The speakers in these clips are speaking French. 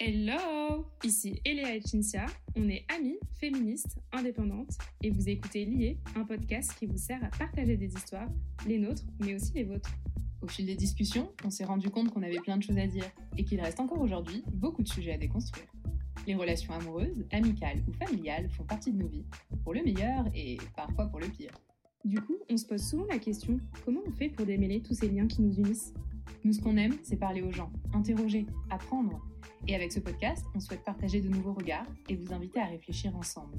Hello Ici Eléa et Cinzia, on est amies, féministes, indépendantes, et vous écoutez Lié, un podcast qui vous sert à partager des histoires, les nôtres, mais aussi les vôtres. Au fil des discussions, on s'est rendu compte qu'on avait plein de choses à dire, et qu'il reste encore aujourd'hui beaucoup de sujets à déconstruire. Les relations amoureuses, amicales ou familiales font partie de nos vies, pour le meilleur et parfois pour le pire. Du coup, on se pose souvent la question, comment on fait pour démêler tous ces liens qui nous unissent? Nous, ce qu'on aime, c'est parler aux gens, interroger, apprendre. Et avec ce podcast, on souhaite partager de nouveaux regards et vous inviter à réfléchir ensemble.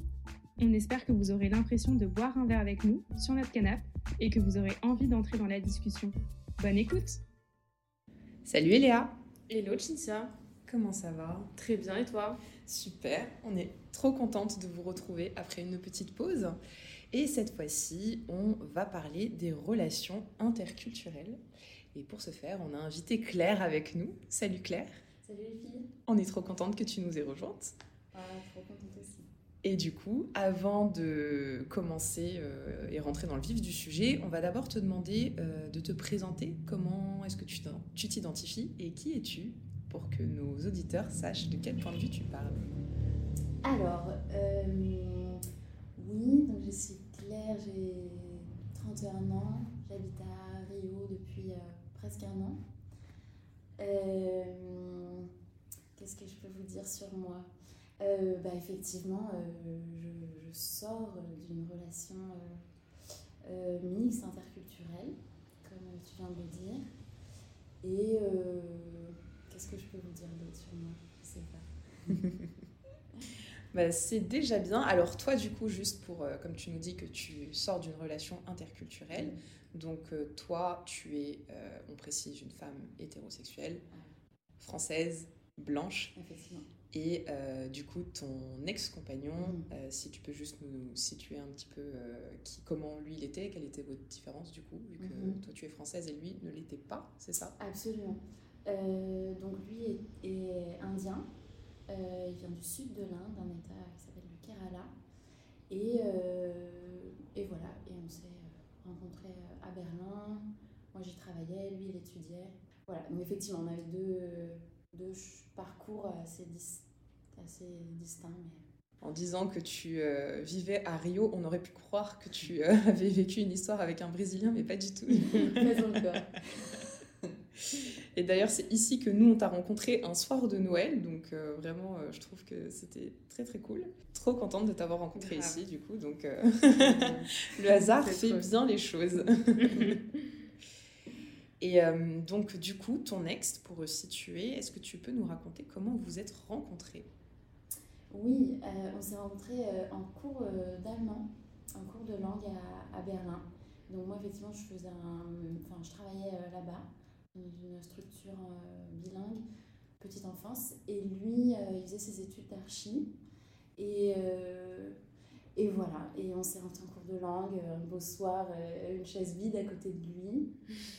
On espère que vous aurez l'impression de boire un verre avec nous sur notre canapé et que vous aurez envie d'entrer dans la discussion. Bonne écoute Salut Eléa Hello Cinzia, Comment ça va? Très bien et toi? Super, on est trop contente de vous retrouver après une petite pause. Et cette fois-ci, on va parler des relations interculturelles. Et pour ce faire, on a invité Claire avec nous. Salut Claire Salut les filles. On est trop contente que tu nous aies rejointes. Ah, trop contente aussi. Et du coup, avant de commencer euh, et rentrer dans le vif du sujet, on va d'abord te demander euh, de te présenter. Comment est-ce que tu t'identifies et qui es-tu pour que nos auditeurs sachent de quel point de vue tu parles? Alors, euh, oui, donc je suis Claire, j'ai 31 ans, j'habite à presque un an. Euh, Qu'est-ce que je peux vous dire sur moi? Euh, bah, Effectivement, euh, je, sors d'une relation mixte, interculturelle, comme tu viens de le dire. Et qu'est-ce que je peux vous dire d'autre sur moi? Je sais pas. Bah, c'est déjà bien. Alors toi, du coup, juste pour, euh, comme tu nous dis que tu sors d'une relation interculturelle, donc euh, toi, tu es, euh, on précise, une femme hétérosexuelle, française, blanche, Effectivement. et du coup, ton ex-compagnon, euh, si tu peux juste nous situer un petit peu qui, comment lui il était, quelle était votre différence du coup, vu que Mhm. toi tu es française et lui ne l'était pas, c'est ça? Absolument. Donc lui est, est indien. Euh, il vient du sud de l'Inde, d'un état qui s'appelle le Kerala. Et, euh, et voilà, et on s'est euh, rencontrés à Berlin. Moi j'y travaillais, lui il étudiait. Voilà, donc effectivement on avait deux, deux parcours assez, dis- assez distincts. Mais... En disant que tu euh, vivais à Rio, on aurait pu croire que tu euh, avais vécu une histoire avec un Brésilien, mais pas du tout. Mais encore. Et d'ailleurs, c'est ici que nous, on t'a rencontré un soir de Noël. Donc, euh, vraiment, euh, je trouve que c'était très, très cool. Trop contente de t'avoir rencontré Grave. ici, du coup. Donc, euh, le hasard fait trop bien les choses. Et euh, donc, du coup, ton ex, pour situer, est-ce que tu peux nous raconter comment vous êtes rencontrés? Oui, euh, on s'est rencontrés euh, en cours euh, d'allemand, en cours de langue à, à Berlin. Donc moi, effectivement, je faisais un, enfin, je travaillais euh, là-bas dans une structure euh, bilingue, petite enfance, et lui, euh, il faisait ses études d'archi. Et, euh, et voilà, et on s'est rencontrés en cours de langue, un beau soir, une chaise vide à côté de lui.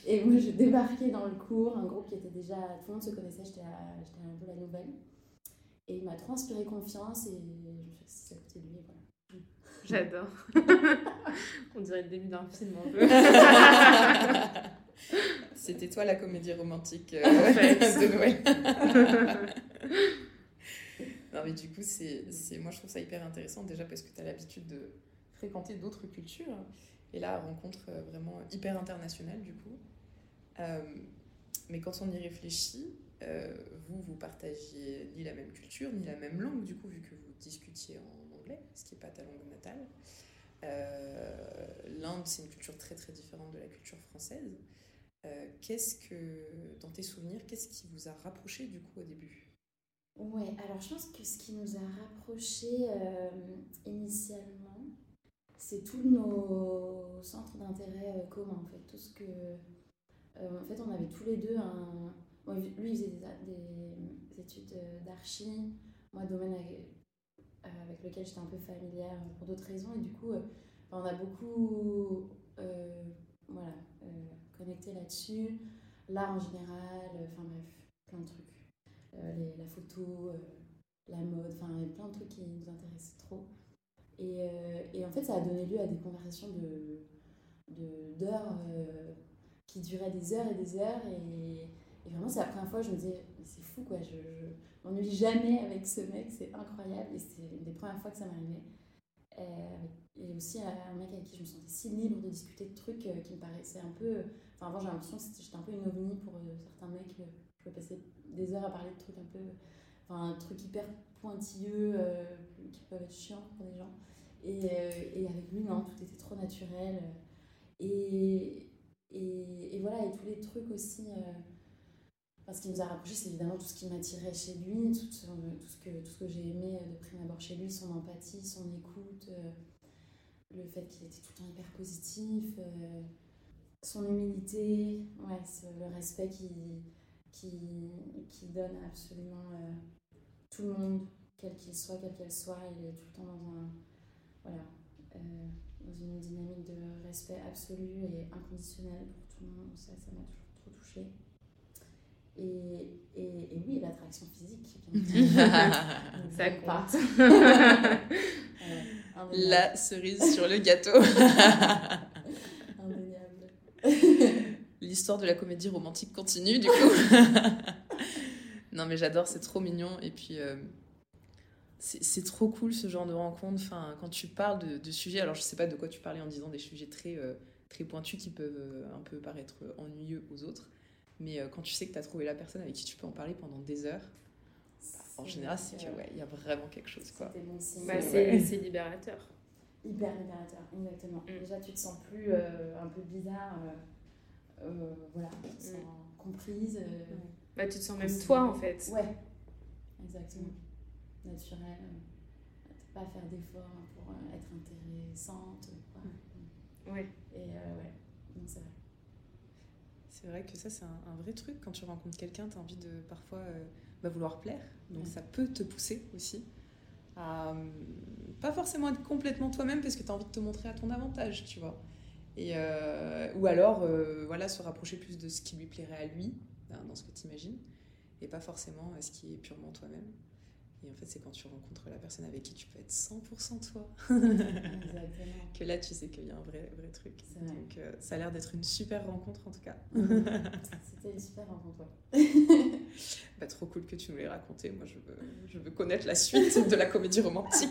Et moi, je débarquais dans le cours, un groupe qui était déjà, tout le monde se connaissait, j'étais un peu la nouvelle. Et il m'a trop inspiré confiance et je me suis assise à côté de lui. Voilà. J'adore. On dirait le début d'un film un peu. C'était toi la comédie romantique euh, de Noël. non, mais du coup, c'est, moi je trouve ça hyper intéressant déjà parce que tu as l'habitude de fréquenter d'autres cultures. Et là, rencontre euh, vraiment hyper internationale du coup. Euh, mais quand on y réfléchit, euh, vous, vous partagiez ni la même culture, ni la même langue du coup, vu que vous discutiez en anglais, ce qui n'est pas ta langue natale. Euh, L'Inde, c'est une culture très très différente de la culture française. Euh, qu'est-ce que, dans tes souvenirs, qu'est-ce qui vous a rapproché du coup au début? Ouais, alors je pense que ce qui nous a rapprochés euh, initialement, c'est tous nos centres d'intérêt euh, communs en fait. Tout ce que. en fait, on avait tous les deux un. lui, il faisait des, des études d'archi, moi, domaine avec, lequel j'étais un peu familière pour d'autres raisons, et du coup, on a beaucoup. voilà, connecté là-dessus. L'art en général, euh, enfin bref, plein de trucs. Euh, la photo, euh, la mode, enfin plein de trucs qui nous intéressent trop. Et, en fait, ça a donné lieu à des conversations de de- d'heures euh, qui duraient des heures et des heures. Et, vraiment, c'est la première fois, je me disais, c'est fou quoi, je, je m'ennuie jamais avec ce mec, c'est incroyable. Et c'était une des premières fois que ça m'arrivait. Et aussi un mec avec qui je me sentais si libre de discuter de trucs euh, qui me paraissaient un peu. Enfin, avant, j'ai l'impression que j'étais un peu une ovni pour euh, certains mecs. Euh, je pouvais passer des heures à parler de trucs un peu. Enfin, un truc hyper pointilleux qui peuvent être chiants pour des gens. Et, et, avec lui, non, tout était trop naturel. Et, et voilà, et tous les trucs aussi. Ce qui nous a rapprochés, c'est évidemment tout ce qui m'attirait chez lui, tout, ce, que, que j'ai aimé de prime abord chez lui, son empathie, son écoute, le fait qu'il était tout le temps hyper positif, euh, son humilité, ouais, le respect qu'il qui, qui donne à absolument euh, tout le monde, quel qu'il soit, quelle qu'elle soit, il est tout le temps dans un voilà, euh, dans une dynamique de respect absolu et inconditionnel pour tout le monde. Ça, ça m'a toujours trop touchée. Et, et, et oui, l'attraction physique, ça compte. la cerise sur le gâteau. L'histoire de la comédie romantique continue, du coup. non, mais j'adore, c'est trop mignon. Et puis, euh, c'est trop cool ce genre de rencontre. Enfin, quand tu parles de, de, sujets, alors je sais pas de quoi tu parlais en disant des sujets très, euh, très pointus qui peuvent euh, un peu paraître ennuyeux aux autres. Mais quand tu sais que tu as trouvé la personne avec qui tu peux en parler pendant des heures, en général, c'est qu'il ouais, y a vraiment quelque chose. quoi. Bah, c'est libérateur. Hyper libérateur, exactement. Mm. Déjà, tu te sens plus euh, un peu bizarre, euh, euh, voilà, tu te sens mm. comprise. Bah, tu te sens même toi, en fait. Ouais, exactement. Naturel. pas faire d'efforts pour être intéressante. Quoi. Mm. Ouais. Et ouais. C'est vrai que ça, c'est un, un, vrai truc. Quand tu rencontres quelqu'un, tu as envie de parfois bah, vouloir plaire. Donc ça peut te pousser aussi à pas forcément être complètement toi-même parce que tu as envie de te montrer à ton avantage, tu vois. Et, euh, ou alors, euh, voilà, se rapprocher plus de ce qui lui plairait à lui, hein, dans ce que tu imagines, et pas forcément à ce qui est purement toi-même. Et en fait, c'est quand tu rencontres la personne avec qui tu peux être 100% toi. que là, tu sais qu'il y a un vrai, vrai truc. Donc, euh, ça a l'air d'être une super rencontre en tout cas. C'était une super rencontre, bah, trop cool que tu nous l'aies raconté. Moi, je veux, je veux connaître la suite de la comédie romantique.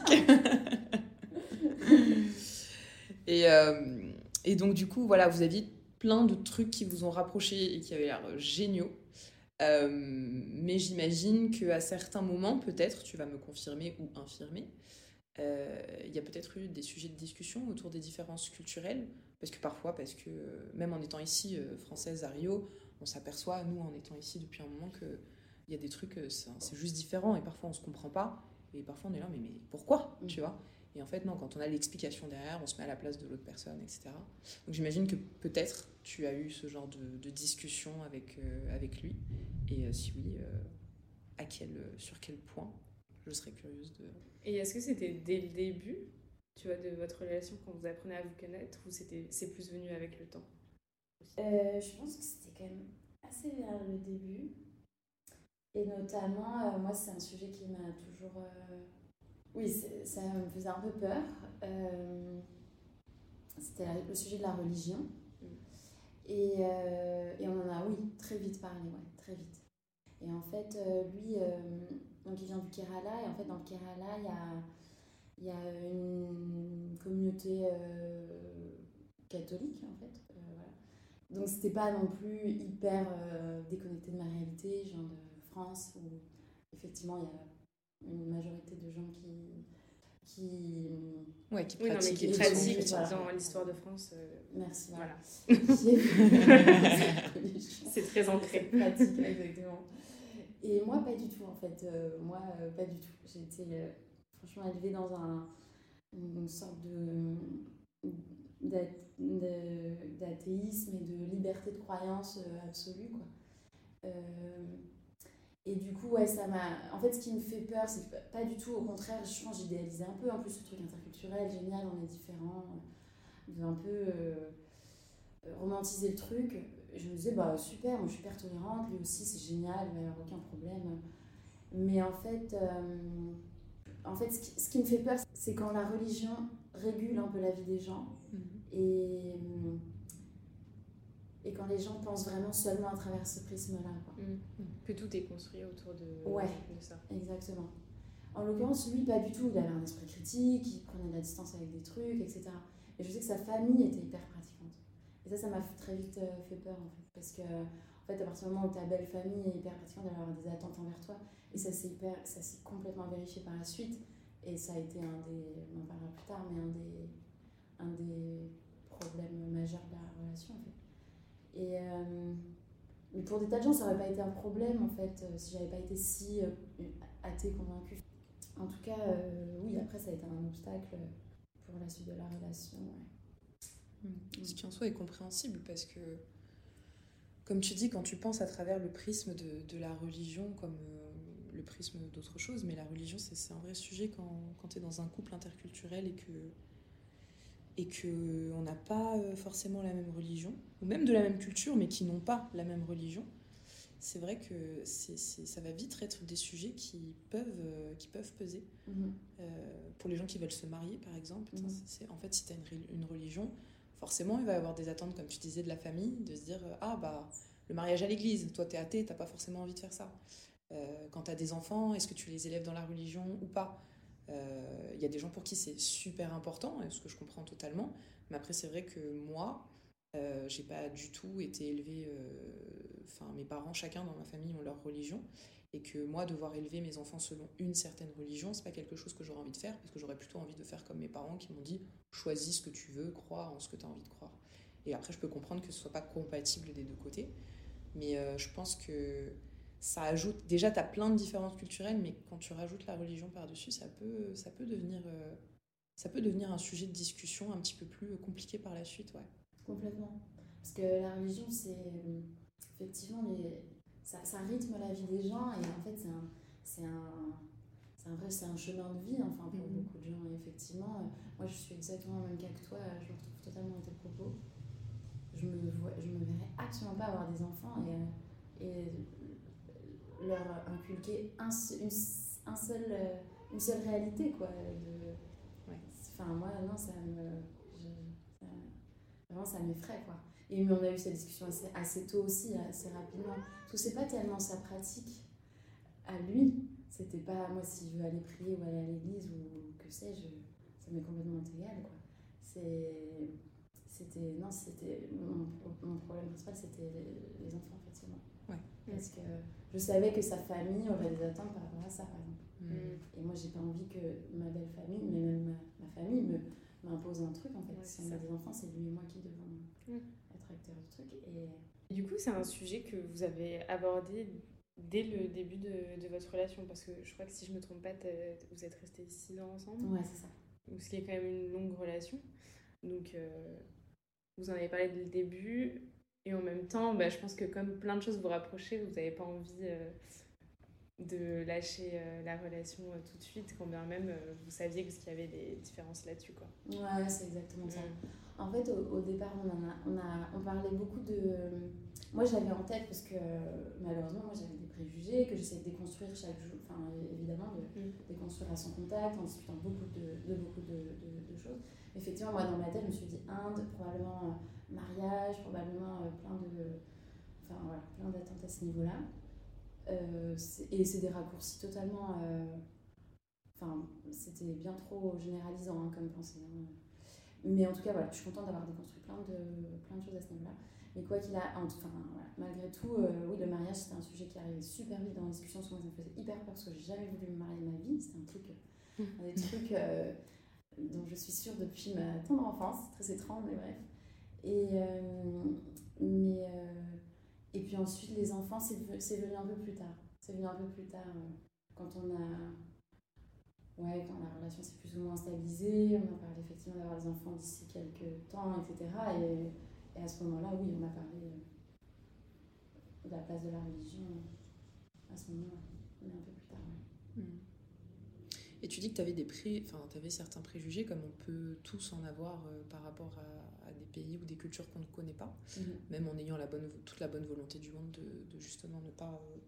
et, euh, et donc, du coup, voilà, vous aviez plein de trucs qui vous ont rapprochés et qui avaient l'air géniaux. Euh, mais j'imagine qu'à certains moments, peut-être, tu vas me confirmer ou infirmer, euh, il y a peut-être eu des sujets de discussion autour des différences culturelles, parce que parfois, parce que même en étant ici, euh, française à Rio, on s'aperçoit, nous, en étant ici depuis un moment, qu'il y a des trucs, c'est juste différent, et parfois on se comprend pas, et parfois on est là, mais, mais pourquoi, mm. tu vois? Et en fait, non, quand on a l'explication derrière, on se met à la place de l'autre personne, etc. Donc j'imagine que peut-être tu as eu ce genre de, discussion avec, euh, avec lui. Et euh, si oui, euh, à quel, sur quel point Je serais curieuse de... Et est-ce que c'était dès le début, tu vois, de votre relation quand vous apprenez à vous connaître, ou c'était, c'est plus venu avec le temps? Je pense que c'était quand même assez vers le début. Et notamment, moi, c'est un sujet qui m'a toujours oui, ça me faisait un peu peur. Euh, c'était le sujet de la religion. Mm. Et, euh, et, on en a, oui, très vite parlé, ouais, très vite. Et en fait, euh, lui, donc il vient du Kerala, et en fait, dans le Kerala, il y a, il y a une communauté catholique, en fait. voilà. Donc, c'était pas non plus hyper déconnecté de ma réalité. Viens de France, où effectivement, il y a une majorité de gens qui qui ouais qui pratiquent, qui pratiquent dans l'histoire de France euh, merci. voilà. C'est très ancré. Pratique. Exactement. Et moi pas du tout en fait. Euh, moi euh, pas du tout. J'ai été franchement élevée dans un une sorte de d'athéisme et de liberté de croyance absolue quoi et du coup, ouais, ça m'a. En fait, ce qui me fait peur, c'est pas du tout, au contraire, je pense j'idéalisais un peu. En plus, ce truc interculturel, génial, on est différents. De un peu euh, romantiser le truc. Je me disais, bah super, moi je suis hyper tolérante, lui aussi, c'est génial, il n'y a aucun problème. Mais en fait, euh, en fait ce, qui, ce qui me fait peur, c'est quand la religion régule un peu la vie des gens. Mm-hmm. Et et quand les gens pensent vraiment seulement à travers ce prisme-là. Mm. Que tout est construit autour de, Ouais. de ça. Exactement. En l'occurrence, lui, pas du tout. Il avait un esprit critique, il prenait de la distance avec des trucs, etc. Et je sais que sa famille était hyper pratiquante. Et ça, ça m'a très vite euh, fait peur, en fait. Parce que, en fait, à partir du moment où ta belle famille est hyper pratiquante, elle va avoir des attentes envers toi. Et ça s'est hyper, ça s'est complètement vérifié par la suite. Et ça a été un des, on en parlera plus tard, mais un des, un des problèmes majeurs de la relation, en fait. Et euh, mais pour des tas de gens, ça n'aurait pas été un problème, en fait, euh, si j'avais pas été si euh, athée convaincue. En tout cas, oui, après, ça a été un obstacle pour la suite de la relation. ouais. Ce qui en soi est compréhensible parce que, comme tu dis, quand tu penses à travers le prisme de, la religion, comme le prisme d'autre chose, mais la religion, c'est un vrai sujet quand, quand tu es dans un couple interculturel et que et n'a pas forcément la même religion, ou même de la même culture, mais qui n'ont pas la même religion. C'est vrai que c'est c'est- ça va vite être des sujets qui peuvent, euh, qui peuvent peser. Mhm. Euh, pour les gens qui veulent se marier, par exemple, Mhm. c'est en fait si tu as une, reli- une religion, forcément il va y avoir des attentes, comme tu disais, de la famille, de se dire euh, ah bah le mariage à l'église, toi t'es athée, t'as pas forcément envie de faire ça. Euh, quand t'as des enfants, est-ce que tu les élèves dans la religion ou pas? Il y a des gens pour qui c'est super important, ce que je comprends totalement, mais après c'est vrai que moi, euh, j'ai pas du tout été élevée, euh, enfin mes parents, chacun dans ma famille ont leur religion, et que moi devoir élever mes enfants selon une certaine religion c'est pas quelque chose que j'aurais envie de faire parce que j'aurais plutôt envie de faire comme mes parents qui m'ont dit choisis ce que tu veux crois en ce que tu as envie de croire. Et après je peux comprendre que ce soit pas compatible des deux côtés. Mais euh, je pense que ça ajoute déjà tu as plein de différences culturelles mais quand tu rajoutes la religion par dessus ça peut ça peut devenir ça peut devenir un sujet de discussion un petit peu plus compliqué par la suite ouais Complètement. Parce que la religion, c'est effectivement les, ça, ça rythme la vie des gens et en fait, c'est un, c'est un, un vrai, c'est un chemin de vie, enfin, pour Mhm. beaucoup de gens. Et effectivement, euh, moi, je suis exactement le même cas que toi, euh, je me retrouve totalement dans tes propos. Je me, vois, je me verrais absolument pas avoir des enfants et, euh, et leur inculquer un, une, un seul, une seule réalité, quoi. De, Enfin, moi, non, ça me. Vraiment, ça m'effraie, quoi. Et mais on a eu cette discussion assez, assez tôt aussi, assez rapidement. Parce que c'est pas tellement sa pratique à lui. C'était pas, moi, si je veux aller prier ou aller à l'église ou que sais-je, ça m'est complètement égal, quoi. C'est. C'était. Non, c'était. Mon, mon problème principal, c'était les, les enfants, effectivement. Ouais. Parce que je savais que sa famille aurait des attentes par rapport à ça, par exemple. Mm. Et moi, j'ai pas envie que ma belle famille, mais même ma, ma famille, me m'impose un truc en fait. Ouais, si c'est on a ça. des enfants, c'est lui et moi qui devons Mm. être acteurs du truc. Et Et Du coup, c'est un sujet que vous avez abordé dès le début de, de votre relation, parce que je crois que si je me trompe pas, vous êtes restés 6 ans ensemble, ouais, c'est ça. donc ce qui est quand même une longue relation. Donc, euh, vous en avez parlé dès le début, et en même temps, bah, je pense que comme plein de choses vous rapprochez, vous n'avez pas envie euh, de lâcher euh, la relation euh, tout de suite, quand bien même euh, vous saviez qu'il y avait des différences là-dessus. quoi. Ouais, c'est exactement ça. Mm. En fait, au, au départ, on, en a, on, a, on parlait beaucoup de. Moi, j'avais en tête, parce que malheureusement, moi, j'avais des préjugés que j'essayais de déconstruire chaque jour, enfin, évidemment, de Mm. déconstruire à son contact, en discutant beaucoup de, de beaucoup de, de- de choses. Effectivement, moi, dans ma tête, je me suis dit Inde, probablement mariage, probablement plein de. Enfin, voilà, plein d'attentes à ce niveau-là. Euh, et c'est des raccourcis totalement. euh, Enfin, c'était bien trop généralisant hein, comme pensée. hein. Mais en tout cas, voilà, je suis contente d'avoir déconstruit plein de, plein de choses à ce niveau-là. Mais quoi qu'il a, enfin, voilà, malgré tout, euh, oui, le mariage, c'était un sujet qui arrivait super vite dans la discussion. Moi, ça me faisait hyper peur parce que j'ai jamais voulu me marier de ma vie. C'était un truc, euh, un des trucs euh, dont je suis sûre depuis ma tendre enfance. Très étrange, mais bref. Et, mais, et puis ensuite, les enfants, c'est venu, un peu plus tard. C'est venu un peu plus tard euh, quand on a. Ouais, quand la relation s'est plus ou moins stabilisée, on a parlé effectivement d'avoir des enfants d'ici quelques temps, etc. Et, et à ce moment-là, oui, on a parlé euh, de la place de la religion à ce moment-là, mais un peu plus. Et tu dis que tu avais, des pré... enfin, avais certains préjugés, comme on peut tous en avoir euh, par rapport à, à des pays ou des cultures qu'on ne connaît pas, même en ayant la bonne, toute la bonne volonté du monde de, de justement ne pas, euh,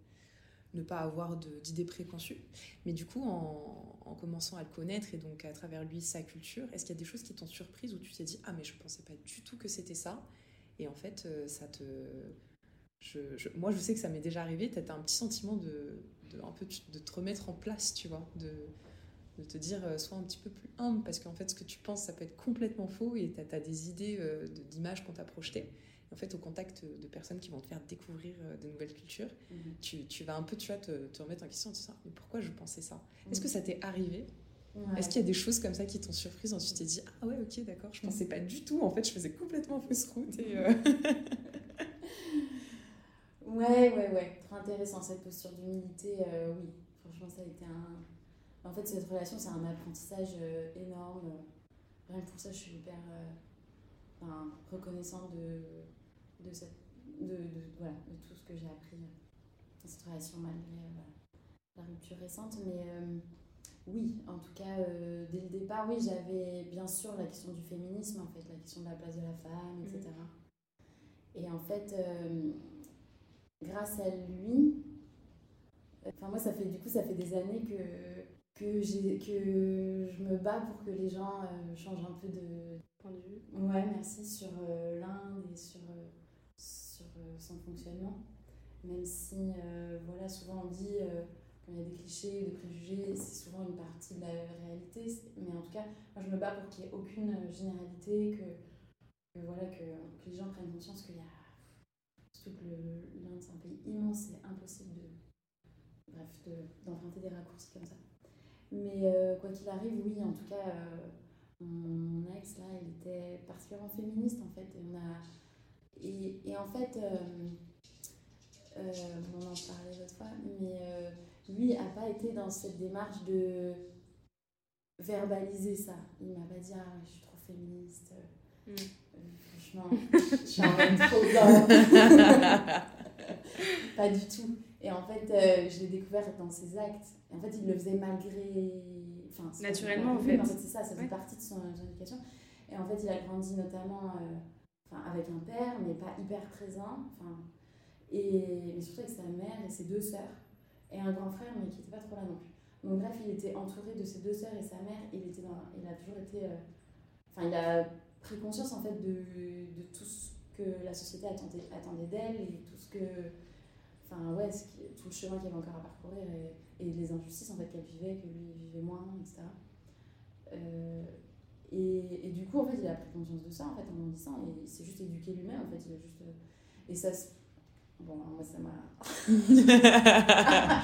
ne pas avoir d'idées préconçues. Mais du coup, en, en commençant à le connaître et donc à travers lui sa culture, est-ce qu'il y a des choses qui t'ont surprise où tu t'es dit Ah, mais je pensais pas du tout que c'était ça Et en fait, ça te. Je, moi, je sais que ça m'est déjà arrivé, tu as un petit sentiment de, de, un peu, de te remettre en place, tu vois, de, de te dire, sois un petit peu plus humble, parce qu'en fait, ce que tu penses, ça peut être complètement faux, et tu as, des idées d'images qu'on t'a projetées en fait, au contact de personnes qui vont te faire découvrir euh, de nouvelles cultures, mhm. tu, tu, vas un peu, tu vois, te, te remettre en question en te disant, mais pourquoi je pensais ça? Est-ce que mhm. ça t'est arrivé? Est-ce qu'il y a des choses comme ça qui t'ont surprise Ensuite, tu t'es dit, ah ouais, ok, d'accord, je pensais pas du tout. En fait, je faisais complètement fausse route. Et, euh, ouais, ouais, ouais. Trop intéressant, cette posture d'humilité. Euh, oui, franchement, ça a été un. En fait, cette relation, c'est un apprentissage énorme. Rien que pour ça, je suis hyper enfin, reconnaissante de de, cette, de, de, voilà, de tout ce que j'ai appris dans cette relation malgré euh, la rupture récente. Mais euh, oui, en tout cas, euh, dès le départ, oui, j'avais bien sûr la question du féminisme, en fait, la question de la place de la femme, etc. Mm. Et en fait, grâce à lui, enfin moi, ça fait du coup, ça fait des années que que, j'ai, que je me bats pour que les gens changent un peu de point de vue. Ouais, merci, sur l'Inde et sur euh, son fonctionnement. Même si, euh, voilà, souvent on dit, euh, quand il y a des clichés, des préjugés, c'est souvent une partie de la réalité. Mais en tout cas, moi je me bats pour qu'il n'y ait aucune généralité, que, voilà, que, que, les gens prennent conscience qu'il y a. Surtout que l'Inde, c'est un pays immense, c'est impossible de. Bref, d'emprunter des raccourcis comme ça. Mais quoi qu'il arrive, oui, en tout cas, mon ex, là, il était particulièrement féministe, en fait, et on a et, et en fait, euh, euh, on en parlait l'autre fois, mais euh, lui n'a pas été dans cette démarche de verbaliser ça. Il m'a pas dit Ah, je suis trop féministe. Mm. franchement, je suis en même trop Pas du tout. Et en fait, je l'ai découvert dans ses actes. Et en fait, il le faisait malgré. Enfin, Naturellement, en fait. En fait, c'est ça, ça fait partie de son, éducation. Et en fait, il a grandi notamment avec un père, mais pas hyper présent. Et, mais surtout avec sa mère et ses deux sœurs. Et un grand frère, mais qui n'était pas trop là non plus. Donc bref, il était entouré de ses deux sœurs et sa mère. Il, était dans, il a toujours été... Euh, enfin, il a pris conscience en fait de, de tout ce que la société attendait, attendait d'elle et tout ce que... Enfin ouais, tout le chemin qu'il avait encore à parcourir et, les injustices en fait qu'elle vivait, que lui vivait moins, etc. Euh, et, et, du coup, en fait, il a pris conscience de ça en fait, en grandissant et il s'est juste éduqué lui-même. En fait, il a juste. Euh, et ça. Bon, moi, ça m'a.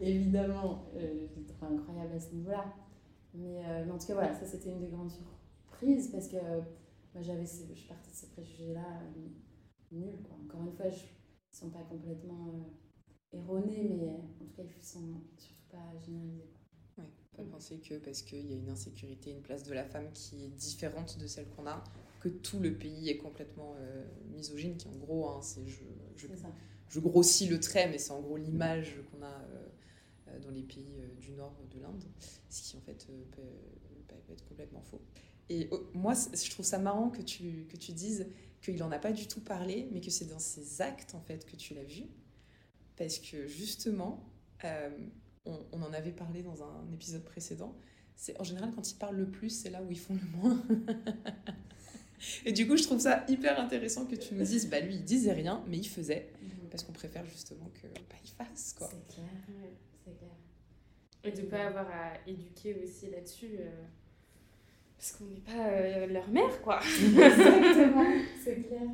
Évidemment, euh, incroyable à ce niveau-là. Mais, euh, mais, en tout cas, voilà, ça c'était une des grandes surprises parce que moi, j'avais, je partie de ces préjugés-là nuls. Quoi. Encore une fois, je, ne sont pas complètement erronés, mais en tout cas, ils ne sont surtout pas généralisés. Pas penser que parce qu'il y a une insécurité, une place de la femme qui est différente de celle qu'on a, que tout le pays est complètement euh, misogyne, qui en gros, hein, c'est je, je, je, grossis le trait, mais c'est en gros l'image qu'on a euh, euh, dans les pays du nord de l'Inde, ce qui en fait peut, peut, être complètement faux. Et oh, moi, je trouve ça marrant que tu, que tu dises qu'il n'en a pas du tout parlé, mais que c'est dans ses actes en fait que tu l'as vu, parce que justement, on, en avait parlé dans un épisode précédent, c'est en général quand ils parlent le plus, c'est là où ils font le moins. et du coup, je trouve ça hyper intéressant que tu nous dises, bah lui, il disait rien, mais il faisait, mhm. parce qu'on préfère justement que bah, il fasse quoi. C'est clair, c'est clair. Et de ne pas avoir à éduquer aussi là-dessus, euh, parce qu'on n'est pas euh, leur mère, quoi. Exactement, c'est clair.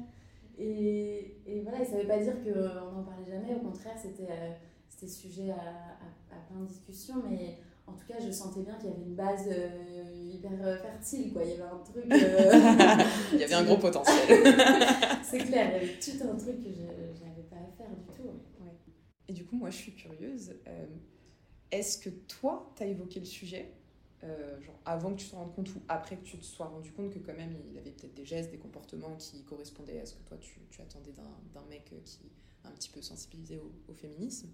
Et, et voilà, ça ne veut pas dire qu'on n'en parlait jamais, au contraire, c'était... Euh, c'était sujet à, à, plein de discussions, mais en tout cas, je sentais bien qu'il y avait une base euh, hyper euh, fertile, quoi. Il y avait un truc... Euh, il y avait un gros potentiel. c'est clair, il y avait tout un truc que je n'avais pas à faire du tout. Ouais. Et du coup, moi, je suis curieuse. Est-ce que toi, tu as évoqué le sujet? Genre avant que tu te rendes compte ou après que tu te sois rendu compte que quand même il avait peut-être des gestes, des comportements qui correspondaient à ce que toi tu, tu attendais d'un mec qui est un petit peu sensibilisé au, féminisme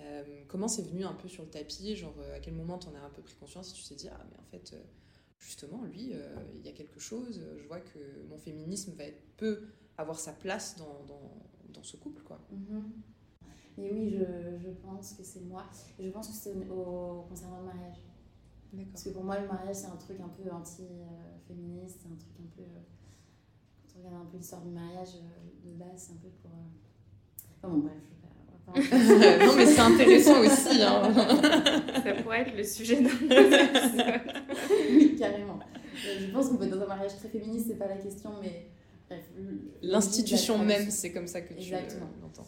euh, comment c'est venu un peu sur le tapis? Genre, euh, à quel moment tu en as un peu pris conscience et tu t'es dit, ah, mais en fait, euh, justement, lui, il y a quelque chose. Je vois que mon féminisme va être, peut avoir sa place dans, dans, dans ce couple, quoi. Mais oui, je, je pense que c'est moi. Je pense que c'est au, concernant le mariage. Parce que pour moi, le mariage, c'est un truc un peu anti-féministe, c'est un truc un peu. on regarde un peu l'histoire du mariage de base, c'est un peu pour. Enfin bon, bref, je vais pas. non, mais c'est intéressant aussi. Hein. Ça pourrait être le sujet d'un Oui, carrément. Je pense qu'on peut être dans un mariage très féministe, c'est pas la question, mais bref. L'institution même, c'est comme ça que tu l'entends.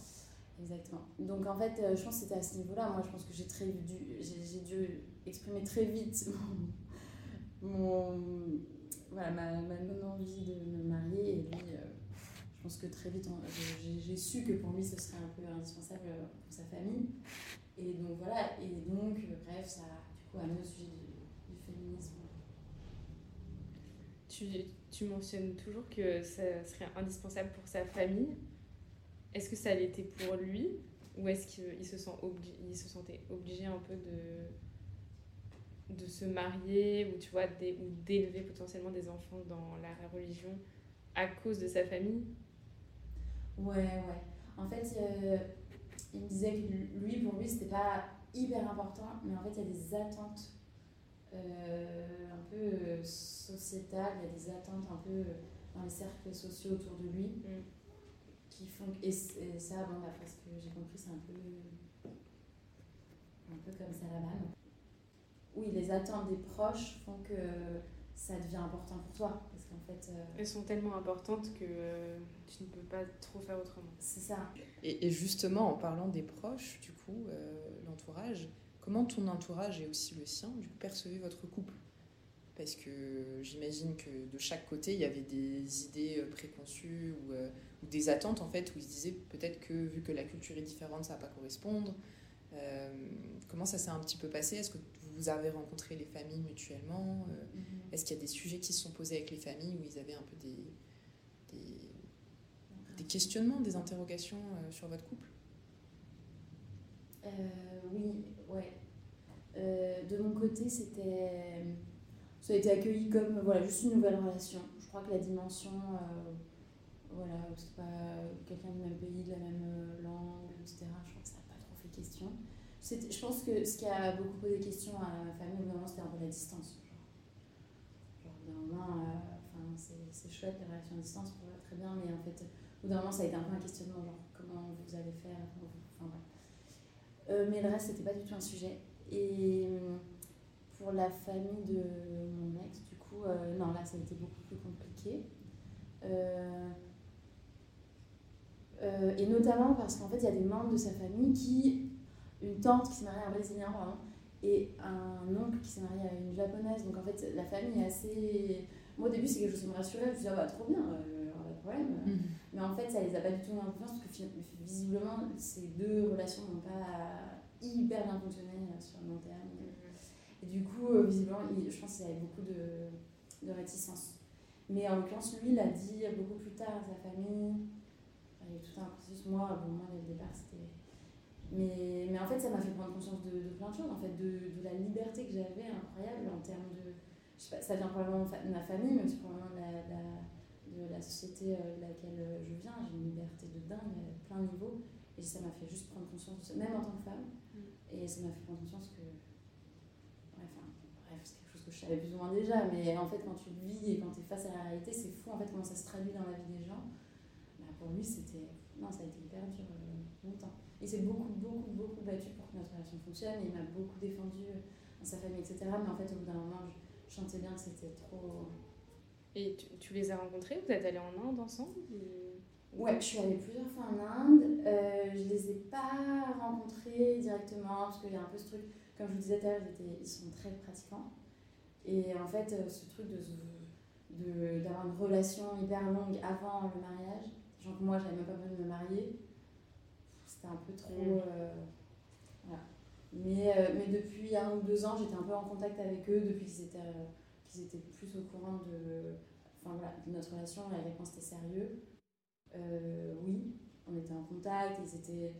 Exactement. Donc en fait, je pense que c'était à ce niveau-là. Moi, je pense que j'ai dû, dû exprimer très vite mon, voilà, ma, ma non-envie de me marier. Et lui, euh, je pense que très vite, j'ai su que pour lui, ce serait un peu indispensable pour sa famille. Et donc voilà, et donc, bref, ça a du coup amené au sujet du, féminisme. Tu, tu, mentionnes toujours que ça serait indispensable pour sa famille. Est-ce que ça l'était pour lui ou est-ce qu'il se, sent il se sentait obligé un peu de de se marier ou tu vois ou d'élever potentiellement des enfants dans la religion à cause de sa famille? Ouais ouais. En fait euh, il me disait que lui pour lui c'était pas hyper important mais en fait il y a des attentes euh, un peu euh, sociétales il y a des attentes un peu dans les cercles sociaux autour de lui. Mm. Qui font et, ça bon d'après ce que j'ai compris c'est un peu un peu comme ça la bas oui, les attentes des proches font que ça devient important pour toi. Parce qu'en fait. Euh, Elles sont tellement importantes que euh, tu ne peux pas trop faire autrement. C'est ça. Et, justement, en parlant des proches, du coup, euh, l'entourage, comment ton entourage et aussi le sien, du coup, percevez votre couple? Parce que j'imagine que de chaque côté, il y avait des idées préconçues ou, ou des attentes, en fait, où ils se disaient peut-être que vu que la culture est différente, ça va pas correspondre. comment ça s'est un petit peu passé? Est-ce que vous avez rencontré les familles mutuellement? Euh. Est-ce qu'il y a des sujets qui se sont posés avec les familles où ils avaient un peu des, des, questionnements, des interrogations euh, sur votre couple? Euh, Oui, ouais. de mon côté, c'était ça a été accueilli comme voilà, juste une nouvelle relation. Je crois que la dimension, voilà, c'est pas quelqu'un du même pays, de la même langue, etc. Je crois que ça n'a pas trop fait question je pense que ce qui a beaucoup posé question à ma famille, moment, c'était un peu la distance. Genre, d'un moment, euh, c'est chouette les relations à distance, très bien, mais en fait, au d'un moment, ça a été un peu un questionnement, genre comment vous allez faire, enfin euh, mais le reste, c'était pas du tout un sujet. Et euh, pour la famille de mon ex, du coup, non, là, ça a été beaucoup plus compliqué. Et notamment parce qu'en fait, il y a des membres de sa famille qui une tante qui s'est mariée à un Brésilien, et un oncle qui s'est marié à une japonaise. Donc en fait, la famille est assez. Moi au début, c'est quelque chose qui me rassurait. Je me suis dit, ah bah trop bien, euh, pas de problème. Mm. Mais en fait, ça les a pas du tout mis en confiance parce que visiblement, ces deux relations n'ont pas hyper bien fonctionné euh, sur le long terme. Et du coup, euh, visiblement, je pense qu'il y avait beaucoup de, de réticence. Mais en l'occurrence, lui, il a dit beaucoup plus tard à sa famille. Il y a eu tout un processus. Moi, bon, moi, dès le départ, c'était mais, mais en fait, ça m'a fait prendre conscience de, de, plein de choses, en fait, de, de la liberté que j'avais incroyable en termes de. Je sais pas, ça vient probablement de ma famille, mais aussi probablement de la, de la société euh, de laquelle euh, je viens. J'ai une liberté de dingue à plein de niveaux. Et ça m'a fait juste prendre conscience de ça, même en tant que femme. Mm. Et ça m'a fait prendre conscience que. Enfin, bref, c'est quelque chose que je savais plus ou moins déjà, mais en fait, quand tu le vis et quand tu es face à la réalité, c'est fou en fait comment ça se traduit dans la vie des gens. Pour lui, c'était. Non, ça a été hyper dur euh, longtemps. Il s'est beaucoup, beaucoup, beaucoup battu pour que notre relation fonctionne. Il m'a beaucoup défendu dans sa famille, etc. Mais en fait, au bout d'un moment, je, sentais bien que c'était trop. Et tu, les as rencontrés? Vous êtes allés en Inde ensemble Ouais, je suis allée plusieurs fois en Inde. Euh, je les ai pas rencontrés directement parce qu'il y a un peu ce truc, comme je vous disais tout à l'heure, ils sont très pratiquants. Et en fait, euh, ce truc de d'avoir une relation hyper longue avant le mariage, genre que moi, j'avais même pas besoin de me marier c'était un peu trop. Mm. Euh, voilà. Mais, euh, mais depuis un ou deux ans, j'étais un peu en contact avec eux depuis qu'ils étaient, euh, qu'ils étaient plus au courant de, enfin, voilà, de notre relation et quel point c'était sérieux. oui, on était en contact, ils étaient.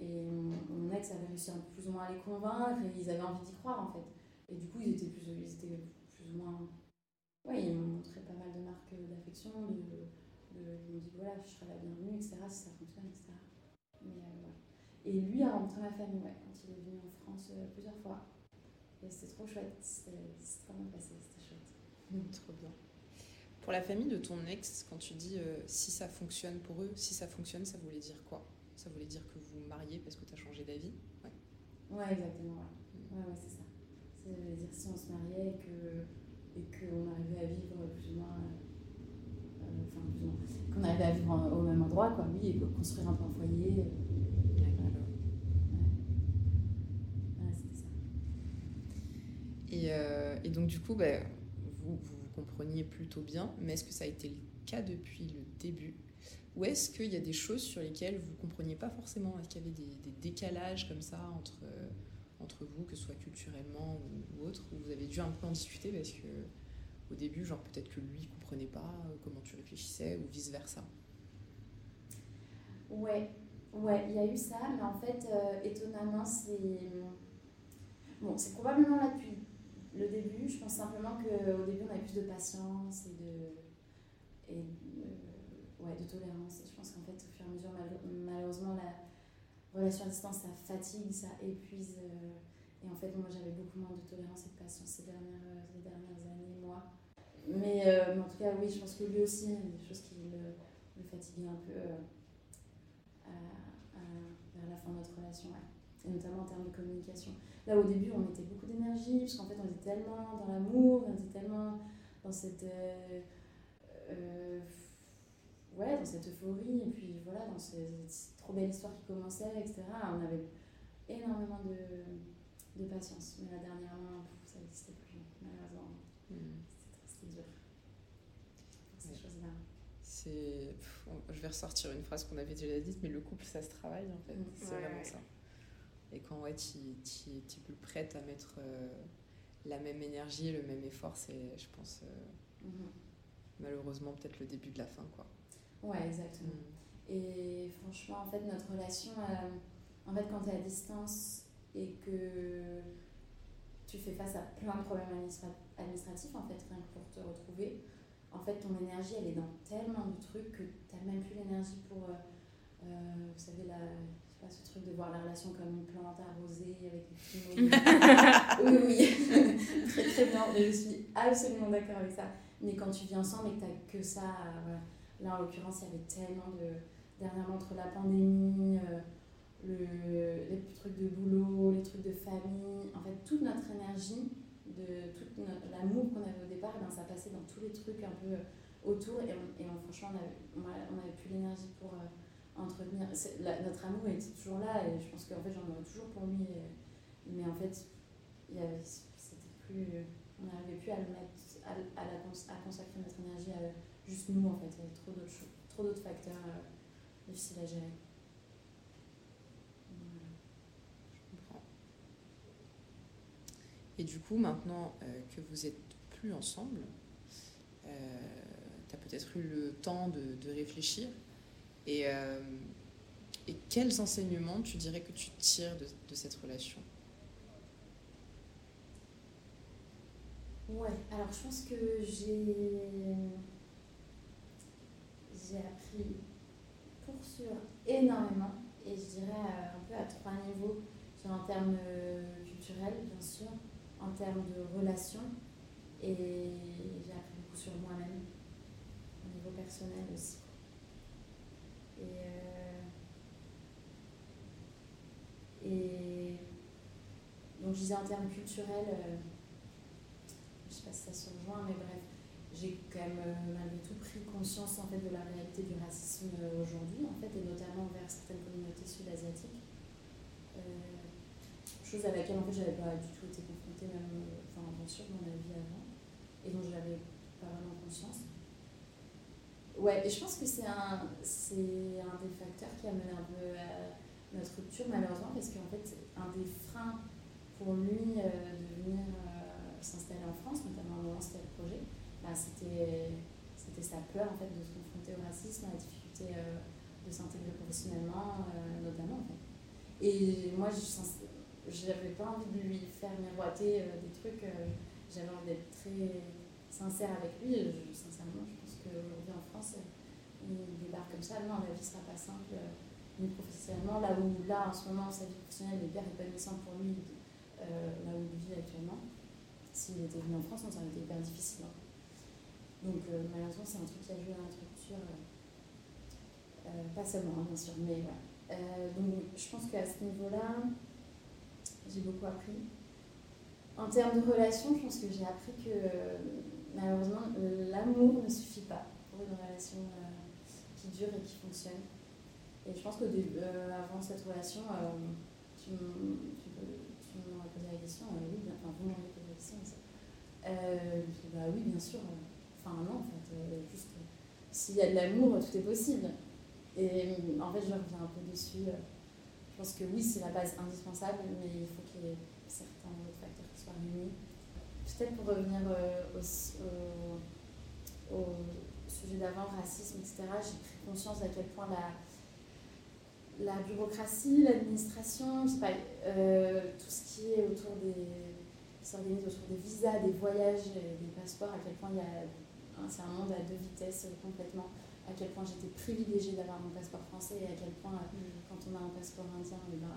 et mon ex avait réussi un peu plus ou moins à les convaincre et ils avaient envie d'y croire en fait. Et du coup, ils étaient plus, ils étaient plus ou moins. Ouais, ils m'ont montré pas mal de marques d'affection, de, de, ils m'ont dit voilà, je serai la bienvenue, etc. si ça fonctionne, etc. Euh, et lui a rencontré ma famille ouais, quand il est venu en France euh, plusieurs fois. Et c'était trop chouette, c'était bien passé, c'était chouette. Mmh, trop bien. Pour la famille de ton ex, quand tu dis euh, si ça fonctionne pour eux, si ça fonctionne, ça voulait dire quoi? Ça voulait dire que vous mariez parce que tu as changé d'avis? Ouais. Ouais, exactement. Ouais, ouais, c'est ça. Ça veut dire si on se mariait et que et qu'on arrivait à vivre plus ou moins. Euh, enfin, plus ou moins. Qu'on arrivait à vivre au même endroit, quoi, oui, et construire un peu un foyer. Et, euh, et, donc, du coup, bah, vous, vous compreniez plutôt bien, mais est-ce que ça a été le cas depuis le début? Ou est-ce qu'il y a des choses sur lesquelles vous ne compreniez pas forcément? Est-ce qu'il y avait des, des, décalages comme ça entre, euh, entre vous, que ce soit culturellement ou, ou, autre, où vous avez dû un peu en discuter parce que au début, genre peut-être que lui comprenait pas euh, comment tu réfléchissais ou vice-versa Ouais, ouais, il y a eu ça, mais en fait, euh, étonnamment, c'est... Bon, c'est probablement là depuis le début, je pense simplement qu'au début, on avait plus de patience et de, de, ouais, de tolérance. Je pense qu'en fait, au fur et à mesure, malheureusement, la relation à distance, ça fatigue, ça épuise. Euh, et en fait, moi, j'avais beaucoup moins de tolérance et de patience ces dernières, les dernières années, moi. Mais, euh, mais, en tout cas, oui, je pense que lui aussi, il y a des choses qui le, le fatiguaient un peu euh, à, vers la fin de notre relation. Et notamment en termes de communication. Là, au début, on mettait beaucoup d'énergie, parce qu'en fait, on était tellement dans l'amour, on était tellement dans cette, euh, ouais, dans cette euphorie, et puis voilà, dans cette, trop belle histoire qui commençait, etc. On avait énormément de, de patience, mais là, dernièrement, ça n'existait plus, malheureusement. Mmh. C'était dur. Ces choses-là. C'est... Je vais ressortir une phrase qu'on avait déjà dite, mais le couple, ça se travaille, en fait. Mmh. C'est ouais, vraiment ouais. ça. Et quand ouais, tu es plus prête à mettre euh, la même énergie, le même effort, c'est, je pense, euh, mm -hmm. malheureusement, peut-être le début de la fin. Quoi. Ouais, exactement. Mm. Et franchement, en fait, notre relation, euh, en fait, quand tu es à distance et que tu fais face à plein de problèmes administra administratifs, en fait, rien que pour te retrouver, en fait, ton énergie, elle est dans tellement de trucs que tu n'as même plus l'énergie pour, vous savez, la ce truc de voir la relation comme une plante arrosée avec des petits Oui, oui, très très bien. Je suis absolument d'accord avec ça. Mais quand tu vis ensemble et que tu n'as que ça, voilà. là en l'occurrence, il y avait tellement de. Dernièrement, entre la pandémie, euh, le, les trucs de boulot, les trucs de famille, en fait, toute notre énergie, de tout l'amour qu'on avait au départ, ben, ça passait dans tous les trucs un peu autour. Et, franchement, on avait, on avait plus l'énergie pour. Euh, entretenir. Notre amour est toujours là et je pense qu'en fait j'en aurais toujours pour lui. Mais en fait, plus, on n'arrivait plus à le mettre, à, à, consacrer notre énergie à juste nous en fait. Il y avait trop d'autres choses, trop d'autres facteurs euh, difficiles à gérer. Je comprends. Et du coup, maintenant euh, que vous êtes plus ensemble, euh, tu as peut-être eu le temps de, réfléchir. Et, euh, et quels enseignements tu dirais que tu tires de, de cette relation? Ouais, alors je pense que j'ai j'ai appris pour sûr énormément et je dirais un peu à trois niveaux, en termes euh, culturels bien sûr, en termes de relations et j'ai appris beaucoup sur moi-même au niveau personnel aussi. Et, euh, donc je disais en termes culturels, euh, je sais pas si ça se rejoint, mais bref, j'ai quand même euh, malgré tout pris conscience en fait de la réalité du racisme aujourd'hui, en fait, et notamment envers certaines communautés sud-asiatiques. Chose à laquelle en fait j'avais pas du tout été confrontée même, enfin bien sûr dans ma vie avant, et dont je n'avais pas vraiment conscience. Ouais, et je pense que c'est un, c'est un des facteurs qui a mené un peu à notre rupture, malheureusement, parce qu'en fait, un des freins pour lui euh, de venir euh, s'installer en France, notamment au moment c'était le projet, bah, c'était, c'était sa peur en fait, de se confronter au racisme, à la difficulté euh, de s'intégrer professionnellement, euh, notamment. En fait. Et moi, je n'avais pas envie de lui faire miroiter euh, des trucs, euh, j'avais envie d'être très sincère avec lui, je, sincèrement, je qu'aujourd'hui en France, il débarque comme ça. Non, la vie sera pas simple, euh, ni professionnellement. Là où, là, en ce moment, sa vie professionnelle est hyper épanouissante pour lui, euh, là où il vit actuellement. S'il était venu en France, ça aurait été hyper difficile. Hein. Donc malheureusement, c'est un truc qui a joué dans notre culture. pas seulement, hein, bien sûr, mais voilà. donc je pense qu'à ce niveau-là, j'ai beaucoup appris. En termes de relations, je pense que j'ai appris que malheureusement, l'amour ne suffit pas pour une relation qui dure et qui fonctionne. Et je pense qu'avant avant cette relation, tu, tu, m'aurais posé la question, oui, bien, enfin vous posé la question, euh, bah oui, bien sûr. Enfin, non, en fait, euh, juste s'il y a de l'amour, tout est possible. Et en fait, je reviens un peu dessus. Je pense que oui, c'est la base indispensable, mais il faut qu'il y ait certains autres facteurs qui soient réunis. Peut-être pour revenir euh, au, au, sujet d'avant, racisme, etc., j'ai pris conscience à quel point la, bureaucratie, l'administration, tout ce qui est autour des s'organise autour des visas, des voyages, des passeports, à quel point il y a. C'est un monde à deux vitesses complètement. À quel point j'étais privilégiée d'avoir mon passeport français et à quel point, mm. quand on a un passeport indien, eh ben,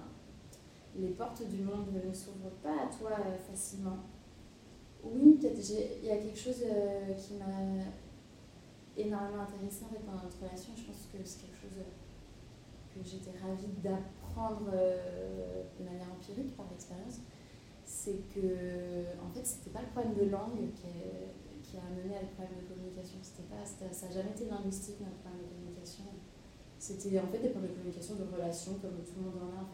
les portes du monde ne s'ouvrent pas à toi euh, facilement. Oui, peut-être il y a quelque chose euh, qui m'a énormément intéressée en fait, dans notre relation. Je pense que c'est quelque chose que j'étais ravie d'apprendre euh, de manière empirique par l'expérience c'est que en fait c'était pas le problème de langue qui, qui a amené à le problème de communication c'était pas ça n'a jamais été linguistique notre problème de communication. C'était en fait des problèmes de communication de relations comme tout le monde en a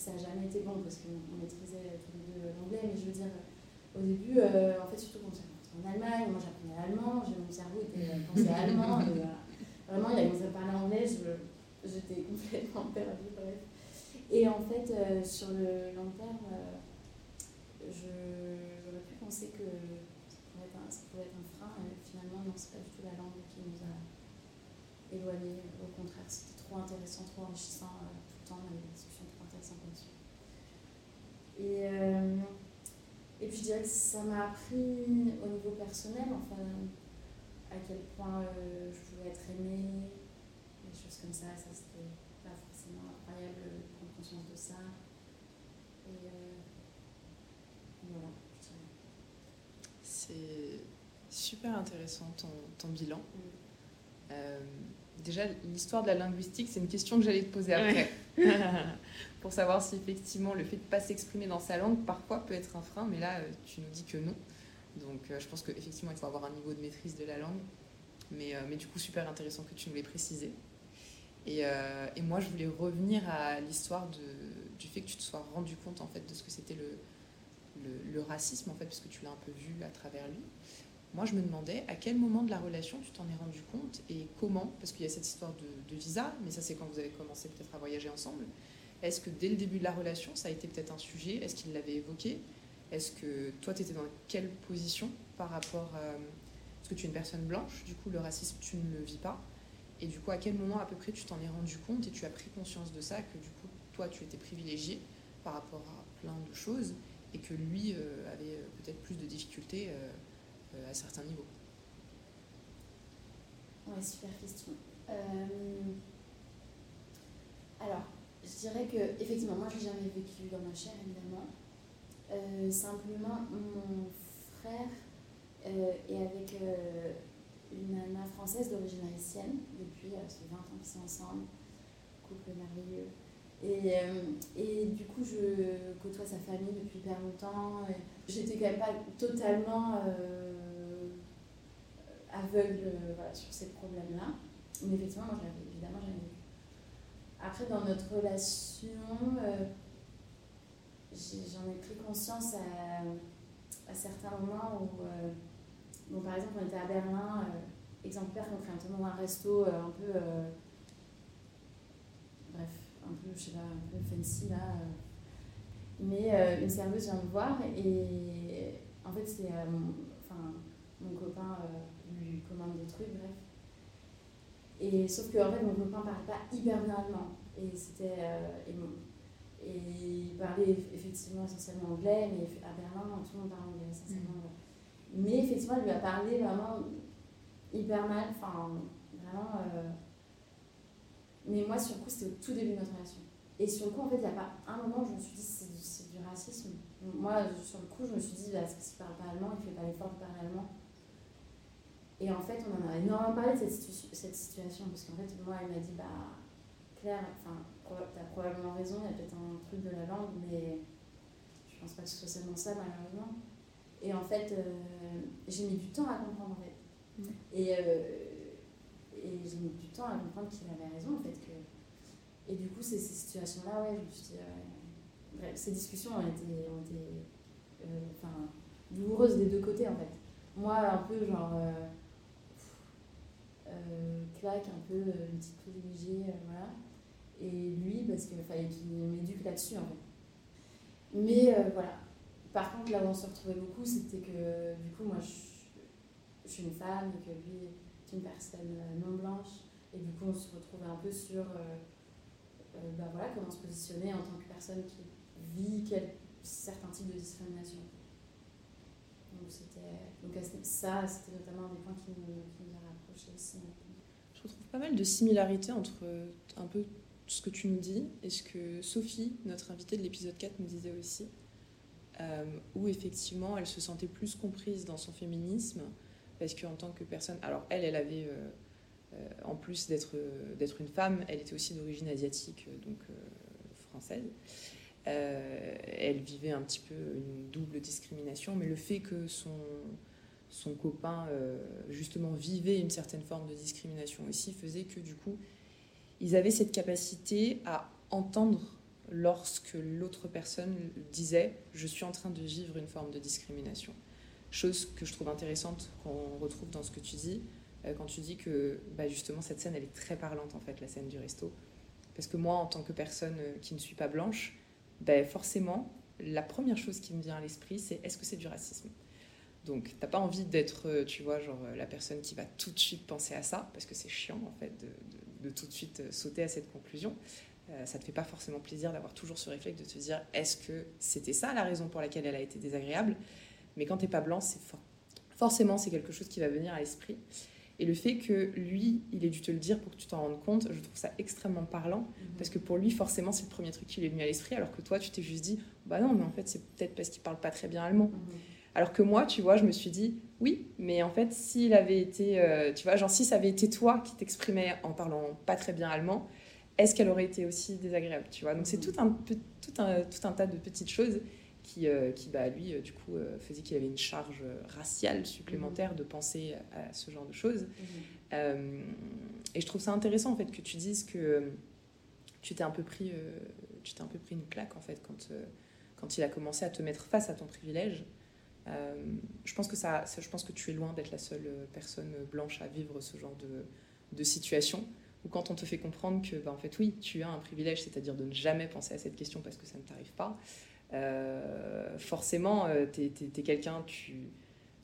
ça n'a jamais été bon parce qu'on maîtrisait tous les deux l'anglais mais je veux dire au début euh, en fait surtout quand j'étais en Allemagne moi j'apprenais l'allemand mon cerveau était pensé allemand et, euh, vraiment il a commencé à parler anglais j'étais complètement perdue et en fait euh, sur le long terme j'aurais pu penser que ça pouvait, être un, ça pouvait être un frein, non, c'est pas du tout la langue qui nous a éloignés. Au contraire, c'était trop intéressant, trop enrichissant euh, tout le temps, on avait des discussions trop intéressantes là-dessus. Et, euh, et puis je dirais que ça m'a appris au niveau personnel, enfin, à quel point euh, je pouvais être aimée, des choses comme ça, ça c'était pas forcément incroyable de prendre conscience de ça. Et, c'est super intéressant ton, ton bilan. Mm. Euh, déjà, l'histoire de la linguistique, c'est une question que j'allais te poser après. Pour savoir si effectivement le fait de ne pas s'exprimer dans sa langue parfois peut être un frein, mais là, euh, tu nous dis que non. Donc, euh, je pense qu'effectivement, il faut avoir un niveau de maîtrise de la langue. Mais, mais du coup, super intéressant que tu nous l'aies précisé. Et, et, moi, je voulais revenir à l'histoire du fait que tu te sois rendu compte en fait de ce que c'était le, le, racisme, en fait, parce que tu l'as un peu vu à travers lui. Moi, je me demandais à quel moment de la relation tu t'en es rendu compte et comment, parce qu'il y a cette histoire de, visa, mais ça c'est quand vous avez commencé peut-être à voyager ensemble. Est-ce que dès le début de la relation, ça a été peut-être un sujet? Est-ce qu'il l'avait évoqué? Est-ce que toi, tu étais dans quelle position par rapport à... Parce que tu es une personne blanche, du coup, le racisme, tu ne le vis pas. Et du coup, à quel moment à peu près tu t'en es rendu compte et tu as pris conscience de ça, que du coup, toi, tu étais privilégié par rapport à plein de choses et que lui euh, avait euh, peut-être plus de difficultés euh, à certains niveaux Ouais, super question. alors, je dirais que, effectivement, moi, je n'ai jamais vécu dans ma chair, évidemment. simplement, mon frère est avec une nana française d'origine haïtienne depuis 20 ans qu'ils sont ensemble. Et, euh, et, du coup, je côtoie sa famille depuis hyper longtemps. J'étais quand même pas totalement euh, aveugle euh, voilà, sur ces problèmes-là. Mais effectivement, moi, j'avais, évidemment, j'avais vécu. Après, dans notre relation, j'en ai, pris conscience à, certains moments où, bon, par exemple, on était à Berlin, exemplaire, on fait un, un resto un peu. Un peu, je sais pas, un peu fancy là. Euh. Mais euh, une serveuse vient me voir et en fait, c'est euh, mon, enfin, mon copain lui commande des trucs, bref. Et sauf que en fait, mon copain parle pas hyper bien allemand. Et c'était. et, et il parlait effectivement essentiellement anglais, mais à Berlin, tout le monde parle anglais essentiellement. Mm. Mais effectivement, il lui a parlé vraiment hyper mal, enfin, vraiment. Mais moi, sur le coup, c'était au tout début de notre relation. Et sur le coup, en fait, il n'y a pas un moment où je me suis dit c'est du, du, racisme. Moi, sur le coup, je me suis dit, est-ce qu'il ne parle pas allemand Il ne fait pas l'effort de parler allemand Et en fait, on en a énormément parlé de cette, cette situation, parce qu'en fait, moi, elle m'a dit, bah, Claire, enfin, t'as probablement raison, il y a peut-être un truc de la langue, mais je pense pas que ce soit seulement ça, malheureusement. Et en fait, euh, j'ai mis du temps à comprendre, en fait. Et, euh, et j'ai mis du temps à comprendre qu'il avait raison, en fait. Que... Et du coup, ces situations-là, ouais, je me suis dit, bref, ces discussions ont été, ont euh, douloureuses des deux côtés, en fait. Moi, un peu, genre, claque, un peu, une petite privilégiée, voilà. Et lui, parce qu'il fallait qu'il m'éduque là-dessus, en fait. Mais voilà, par contre, là où on se retrouvait beaucoup, c'était que du coup, moi, je, suis une femme et que lui une personne euh, non blanche. Et du coup, on se retrouvait un peu sur bah voilà, comment se positionner en tant que personne qui vit certains types de discrimination. Donc, donc ça, c'était notamment un des points qui nous, qui nous a rapprochés aussi. Je retrouve pas mal de similarités entre un peu ce que tu nous dis et ce que Sophie, notre invitée de l'épisode 4, nous disait aussi. Où effectivement elle se sentait plus comprise dans son féminisme, parce qu'en tant que personne, alors elle, elle avait, euh, euh, en plus d'être d'être une femme, elle était aussi d'origine asiatique, donc française. elle vivait un petit peu une double discrimination, mais le fait que son copain, justement, vivait une certaine forme de discrimination aussi, faisait que, du coup, ils avaient cette capacité à entendre lorsque l'autre personne disait je suis en train de vivre une forme de discrimination. Chose que je trouve intéressante qu'on retrouve dans ce que tu dis, euh, quand tu dis que bah, justement cette scène elle est très parlante en fait, la scène du resto. Parce que moi en tant que personne euh, qui ne suis pas blanche, bah, forcément la première chose qui me vient à l'esprit c'est est-ce que c'est du racisme? Donc, t'as pas envie d'être, euh, tu vois, genre la personne qui va tout de suite penser à ça, parce que c'est chiant en fait de, tout de suite sauter à cette conclusion. Ça te fait pas forcément plaisir d'avoir toujours ce réflexe de te dire est-ce que c'était ça la raison pour laquelle elle a été désagréable? Mais quand t'es pas blanc, c'est forcément c'est quelque chose qui va venir à l'esprit. Et le fait que lui, il ait dû te le dire pour que tu t'en rendes compte, je trouve ça extrêmement parlant. Mhm. Parce que pour lui, forcément, c'est le premier truc qui lui est venu à l'esprit, alors que toi, tu t'es juste dit, bah non, mais en fait, c'est peut-être parce qu'il parle pas très bien allemand. Mhm. Alors que moi, tu vois, je me suis dit, oui, mais en fait, s'il avait été, euh, tu vois, genre, si ça avait été toi qui t'exprimais en parlant pas très bien allemand, est-ce qu'elle aurait été aussi désagréable? Tu vois donc c'est tout un, tout, un, tout un tas de petites choses qui, euh, qui bah, lui euh, du coup euh, faisait qu'il avait une charge raciale supplémentaire de penser à ce genre de choses. Et je trouve ça intéressant en fait que tu dises que tu t'es un peu pris tu t'es un peu pris une claque en fait quand quand il a commencé à te mettre face à ton privilège. Je pense que ça je pense que tu es loin d'être la seule personne blanche à vivre ce genre de, de situation ou quand on te fait comprendre que, bah, en fait, oui, tu as un privilège, c'est-à-dire de ne jamais penser à cette question parce que ça ne t'arrive pas, euh, forcément, euh, tu es, quelqu'un, tu,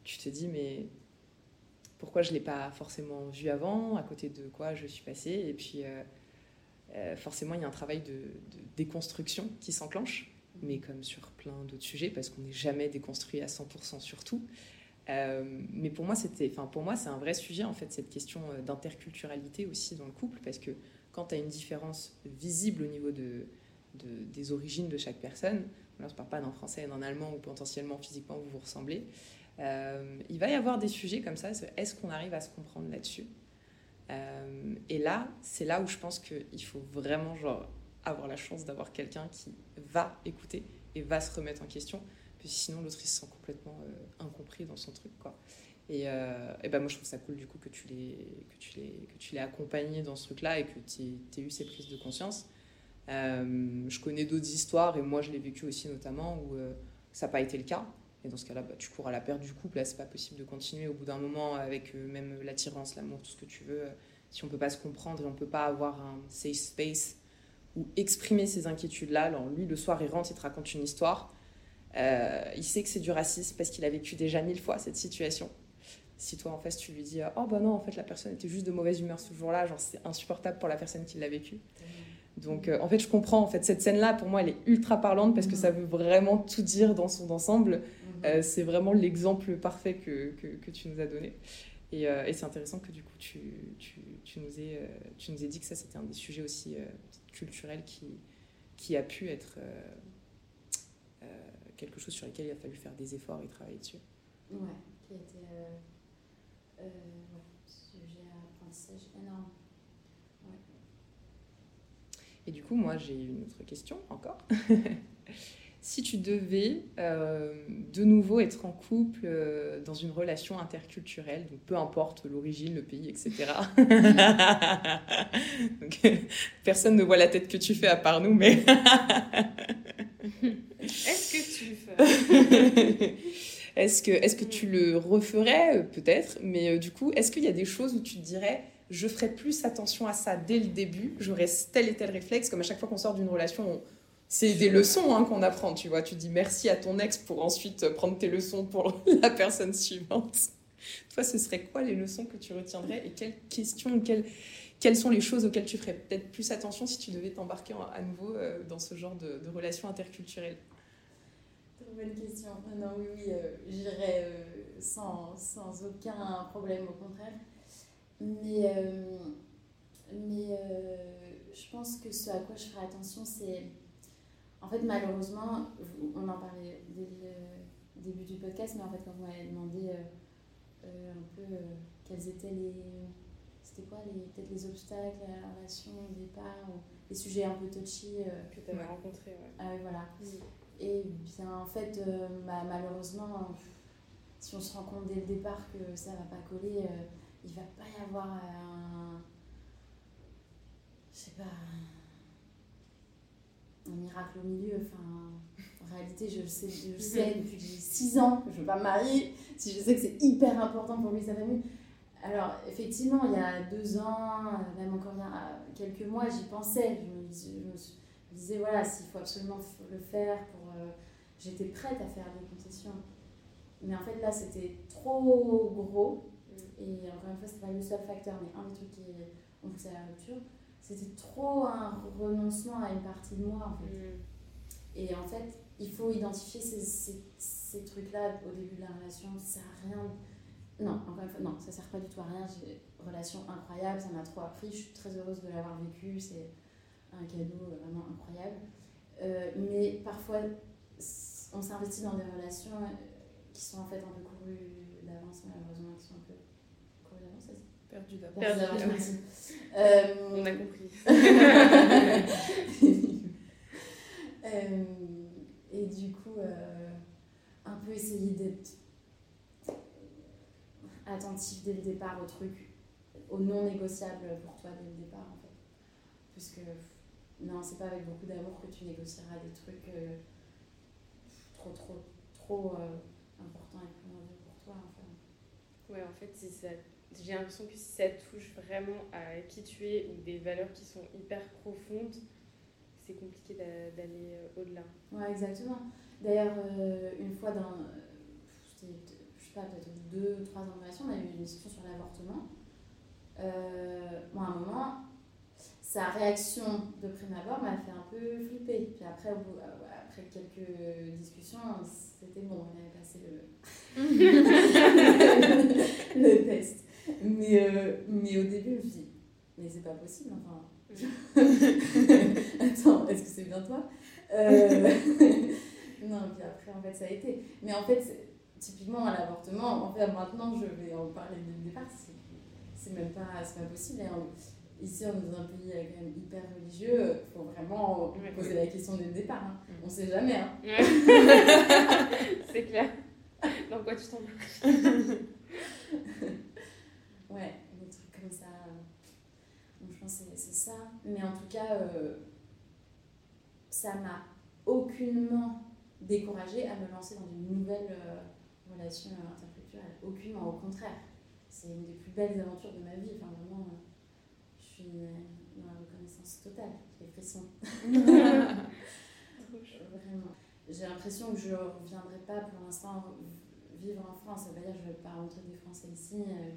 te dis, mais pourquoi je ne l'ai pas forcément vu avant, à côté de quoi je suis passée, et puis euh, forcément, il y a un travail de, déconstruction qui s'enclenche, mais comme sur plein d'autres sujets, parce qu'on n'est jamais déconstruit à 100% sur tout. Mais pour moi, c'était, pour moi, c'est un vrai sujet en fait cette question d'interculturalité aussi dans le couple, parce que quand tu as une différence visible au niveau de, des origines de chaque personne, là, je parle pas d'un français et d'un allemand où potentiellement physiquement vous vous ressemblez, euh, il va y avoir des sujets comme ça. Est-ce qu'on arrive à se comprendre là-dessus? Et là, c'est là où je pense qu'il faut vraiment genre avoir la chance d'avoir quelqu'un qui va écouter et va se remettre en question sinon l'autre il se sent complètement euh, incompris dans son truc quoi. Et, euh, ben moi je trouve ça cool du coup que tu l'aies que que accompagné dans ce truc là et que tu aies eu ces prises de conscience. Euh, je connais d'autres histoires et moi je l'ai vécu aussi notamment où ça n'a pas été le cas. Et dans ce cas-là, bah, tu cours à la perte du couple. Là, c'est pas possible de continuer au bout d'un moment avec même l'attirance, l'amour, tout ce que tu veux. si on peut pas se comprendre et on peut pas avoir un safe space ou exprimer ses inquiétudes-là, alors lui, le soir, il rentre, il te raconte une histoire. Euh, il sait que c'est du racisme parce qu'il a vécu déjà mille fois cette situation. Si toi en face tu lui dis oh bah non en fait la personne était juste de mauvaise humeur ce jour-là, genre c'est insupportable pour la personne qui l'a vécu. Donc euh, en fait je comprends en fait cette scène là pour moi elle est ultra parlante parce que ça veut vraiment tout dire dans son ensemble. Euh, c'est vraiment l'exemple parfait que, que, tu nous as donné. Et, et c'est intéressant que du coup tu, tu, tu nous aies, tu nous aies dit que ça c'était un des sujets aussi culturels qui, qui a pu être quelque chose sur lequel il a fallu faire des efforts et travailler dessus. Ouais, qui a été. Euh, sujet à apprentissage énorme. Et du coup, moi, j'ai une autre question encore. si tu devais euh, de nouveau être en couple euh, dans une relation interculturelle, donc peu importe l'origine, le pays, etc. donc, personne ne voit la tête que tu fais à part nous, mais. Est-ce que tu le ferais? Est-ce que, est que tu le referais? Peut-être, mais euh, du coup, est-ce qu'il y a des choses où tu te dirais je ferais plus attention à ça dès le début, j'aurais tel et tel réflexe, comme à chaque fois qu'on sort d'une relation, c'est des leçons hein, qu'on apprend, tu vois. Tu dis merci à ton ex pour ensuite prendre tes leçons pour la personne suivante. Toi, ce serait quoi les leçons que tu retiendrais et quelles questions, quelles, quelles sont les choses auxquelles tu ferais peut-être plus attention si tu devais t'embarquer à nouveau euh, dans ce genre de, relation interculturelle? Bonne question. Non, oui, oui, euh, j'irais euh, sans, sans, aucun problème, au contraire. Mais, mais je pense que ce à quoi je ferais attention, c'est en fait, malheureusement, on en parlait dès le début du podcast, mais en fait, quand vous m'avez demandé euh, euh, un peu euh, quels étaient les. C'était quoi les, peut-être les obstacles à la relation au départ, ou les sujets un peu touchy. que tu avais rencontrés, ouais. Ah oui, voilà. Et bien, en fait, bah, malheureusement, si on se rend compte dès le départ que ça va pas coller, il va pas y avoir un. Je sais pas un miracle au milieu. Enfin, en réalité, je sais, je sais depuis que j'ai 6 ans que je ne veux pas me marier, si je sais que c'est hyper important pour lui et sa famille. Alors, effectivement, il y a deux ans, même encore il y a quelques mois, j'y pensais. Je me, je me, disais, voilà, s'il faut absolument le faire, pour, euh, j'étais prête à faire des concessions. Mais en fait, là, c'était trop gros. Et encore une fois, ce pas le seul facteur, mais un des trucs qui ont poussé à la rupture c'était trop un renoncement à une partie de moi en fait. Mm. Et en fait, il faut identifier ces, ces, ces trucs-là au début de la relation. Ça sert à rien. Non, encore une fois, non, ça sert pas du tout à rien. J'ai une relation incroyable, ça m'a trop appris. Je suis très heureuse de l'avoir vécu. C'est un cadeau vraiment incroyable. Euh, mais parfois, on s'investit dans des relations euh, qui sont en fait un peu courues d'avance, malheureusement, qui sont un peu d'avance. Perdu d'avance. Euh, On a compris. euh, et du coup, euh, un peu essayer d'être attentif dès le départ au truc, au non négociable pour toi dès le départ en fait. Puisque non, c'est pas avec beaucoup d'amour que tu négocieras des trucs trop, trop, trop importants et primordiaux pour toi. Enfin. Ouais, en fait, c'est ça j'ai l'impression que si ça touche vraiment à qui tu es ou des valeurs qui sont hyper profondes, c'est compliqué d'aller euh, au-delà. Ouais, exactement. D'ailleurs, euh, une fois dans, je sais pas, peut-être deux, trois ans de relation, on a eu une discussion sur l'avortement. Euh, moi, à un moment, sa réaction de prime abord m'a fait un peu flipper. Puis après, après quelques discussions, c'était bon, on avait passé le test mais, au début, je me suis dit, mais c'est pas possible, enfin. Attends, est-ce que c'est bien toi? Euh... Non, puis après, en fait, ça a été. Mais en fait, typiquement à l'avortement, en fait, maintenant, je vais en parler dès le départ, c'est même pas, pas possible. ici, on est dans un pays euh, quand même hyper religieux, il faut vraiment poser la question dès le départ. Hein. Mm. On sait jamais. Hein. c'est clair. Dans quoi tu tombes? Ouais, des trucs comme ça. Donc je pense que c'est ça. Mais en tout cas, euh, ça m'a aucunement découragée à me lancer dans une nouvelle euh, relation interculturelle. Aucunement, au contraire. C'est une des plus belles aventures de ma vie. Enfin, vraiment, je suis dans la reconnaissance totale. J'ai frissons. Vraiment. J'ai l'impression que je ne reviendrai pas pour l'instant vivre en France. Ça veut dire que je ne vais pas rentrer des Français ici. Euh,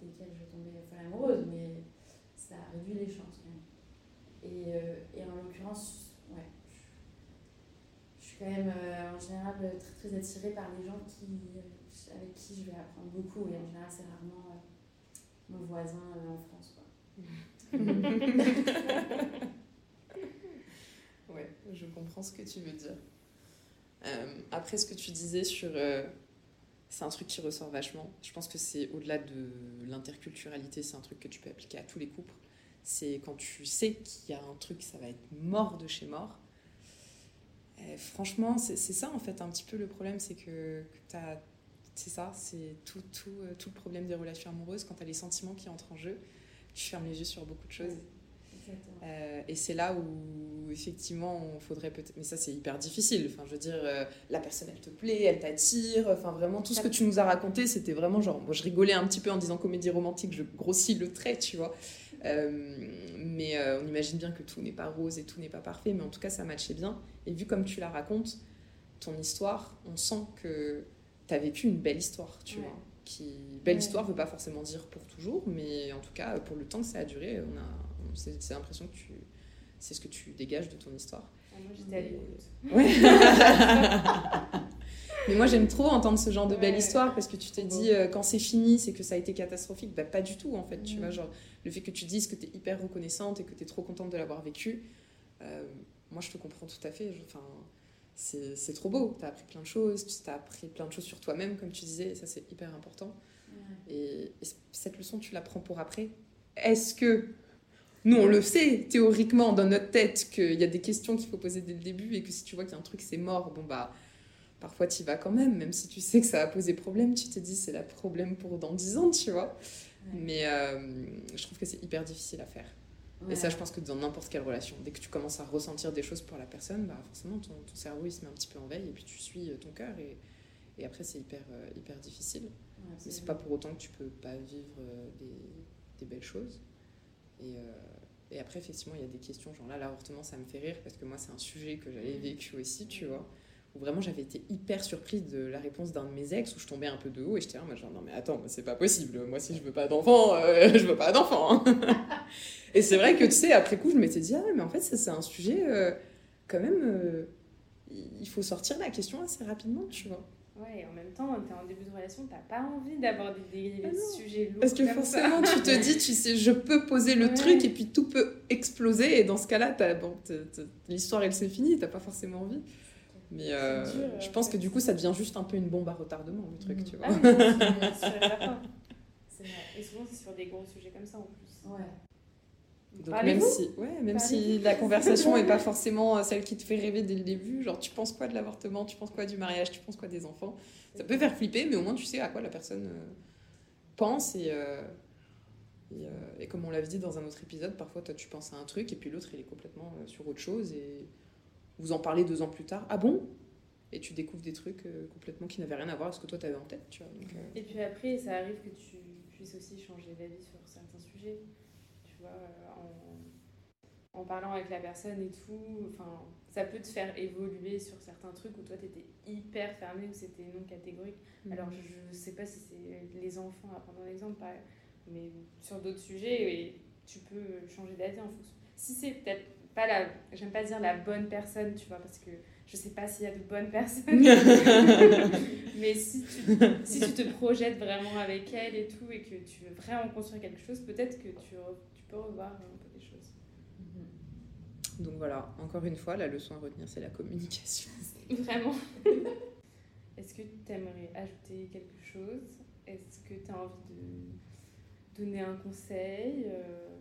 desquelles je tombais folle amoureuse, mais ça réduit les chances quand même. Et, euh, et en l'occurrence, ouais, je, suis quand même euh, en général très, très attirée par les gens qui, avec qui je vais apprendre beaucoup, et en général, c'est rarement euh, mon voisin en France. Quoi. ouais, je comprends ce que tu veux dire. après, ce que tu disais sur c'est un truc qui ressort vachement. Je pense que c'est au-delà de l'interculturalité, c'est un truc que tu peux appliquer à tous les couples. C'est quand tu sais qu'il y a un truc, ça va être mort de chez mort. franchement, c'est ça en fait un petit peu le problème, c'est que, c'est ça, c'est tout, tout, euh, tout le problème des relations amoureuses. Quand tu as les sentiments qui entrent en jeu, tu fermes les yeux sur beaucoup de choses. Euh, et c'est là où, effectivement, on faudrait peut-être. Mais ça, c'est hyper difficile. Enfin, je veux dire, euh, la personne, elle te plaît, elle t'attire. Enfin, vraiment, tout ce que tu nous as raconté, c'était vraiment genre. Moi, je rigolais un petit peu en disant comédie romantique, je grossis le trait, tu vois. Euh, mais on imagine bien que tout n'est pas rose et tout n'est pas parfait. Mais en tout cas, ça matchait bien. Et vu comme tu la racontes, ton histoire, on sent que tu as vécu une belle histoire, tu vois. Qui... Belle histoire veut pas forcément dire pour toujours, mais en tout cas, pour le temps que ça a duré, on a c'est l'impression que tu c'est ce que tu dégages de ton histoire. Ah, moi, j'étais à l'écoute. Mais moi, j'aime trop entendre ce genre de belle histoire parce que tu te dis, euh, quand c'est fini, c'est que ça a été catastrophique. Bah, pas du tout, en fait. Tu vois, mm. genre, le fait que tu dises que tu es hyper reconnaissante et que tu es trop contente de l'avoir vécu, euh, moi, je te comprends tout à fait. Enfin, c'est trop beau. Tu as appris plein de choses, tu as appris plein de choses sur toi-même, comme tu disais, et ça, c'est hyper important. Et, et, cette leçon, tu la prends pour après. Est-ce que nous, on le sait théoriquement dans notre tête qu'il y a des questions qu'il faut poser dès le début et que si tu vois qu'il y a un truc, c'est mort, bon bah, parfois tu y vas quand même, même si tu sais que ça va poser problème, tu te dis c'est la problème pour dans 10 ans, tu vois. Mais euh, je trouve que c'est hyper difficile à faire. Et ça, je pense que dans n'importe quelle relation, dès que tu commences à ressentir des choses pour la personne, bah forcément ton, ton, cerveau il se met un petit peu en veille et puis tu suis euh, ton cœur et, et après c'est hyper, euh, hyper difficile. Mais c'est pas pour autant que tu peux pas vivre des, des belles choses. Et, et après, effectivement, il y a des questions, genre là, l'avortement, ça me fait rire parce que moi, c'est un sujet que j'avais vécu aussi, tu vois. Où vraiment, j'avais été hyper surprise de la réponse d'un de mes ex où je tombais un peu de haut et j'étais là, moi, genre, non, mais attends, c'est pas possible. Moi, si je veux pas d'enfant, euh, je veux pas d'enfant. Hein. et c'est vrai que, tu sais, après coup, je m'étais dit, ah, mais en fait, ça, c'est un sujet, euh, quand même, euh, il faut sortir la question assez rapidement, tu vois. Ouais, et en même temps, tu es en début de relation, tu pas envie d'aborder des, des ah sujets lourds. Parce que forcément, tu te dis, tu sais, je peux poser le truc et puis tout peut exploser. Et dans ce cas-là, bon, l'histoire, elle s'est finie, t'as pas forcément envie. Mais euh, je pense que du coup, ça devient juste un peu une bombe à retardement, le truc, tu vois. Ah, c'est vrai. Et souvent, c'est sur des gros sujets comme ça en plus. Ouais. Donc même si, ouais, même si la conversation n'est pas forcément euh, celle qui te fait rêver dès le début, genre tu penses quoi de l'avortement, tu penses quoi du mariage, tu penses quoi des enfants, ça peut faire flipper, mais au moins tu sais à quoi la personne euh, pense et, euh, et, comme on l'avait dit dans un autre épisode, parfois toi tu penses à un truc et puis l'autre il est complètement sur autre chose et vous en parlez deux ans plus tard, ah bon? Et tu découvres des trucs complètement qui n'avaient rien à voir avec ce que toi tu avais en tête. Tu vois, Et puis après, ça arrive que tu puisses aussi changer d'avis sur certains sujets. Euh, en, en, parlant avec la personne et tout. Enfin, ça peut te faire évoluer sur certains trucs où toi, tu étais hyper fermé, ou c'était non catégorique. Mhm. Alors, je sais pas si c'est les enfants, à prendre un exemple, mais sur d'autres sujets, et tu peux changer d'avis en fonction. Si c'est peut-être pas la. J'aime pas dire la bonne personne, tu vois, parce que je sais pas s'il y a de bonnes personnes. mais si tu, si tu te projettes vraiment avec elle et tout, et que tu veux vraiment construire quelque chose, peut-être que tu, revoir un peu des choses. Mhm. Donc voilà, encore une fois, la leçon à retenir, c'est la communication. Vraiment. Est-ce que tu aimerais ajouter quelque chose? Est-ce que tu as envie de donner un conseil? Euh?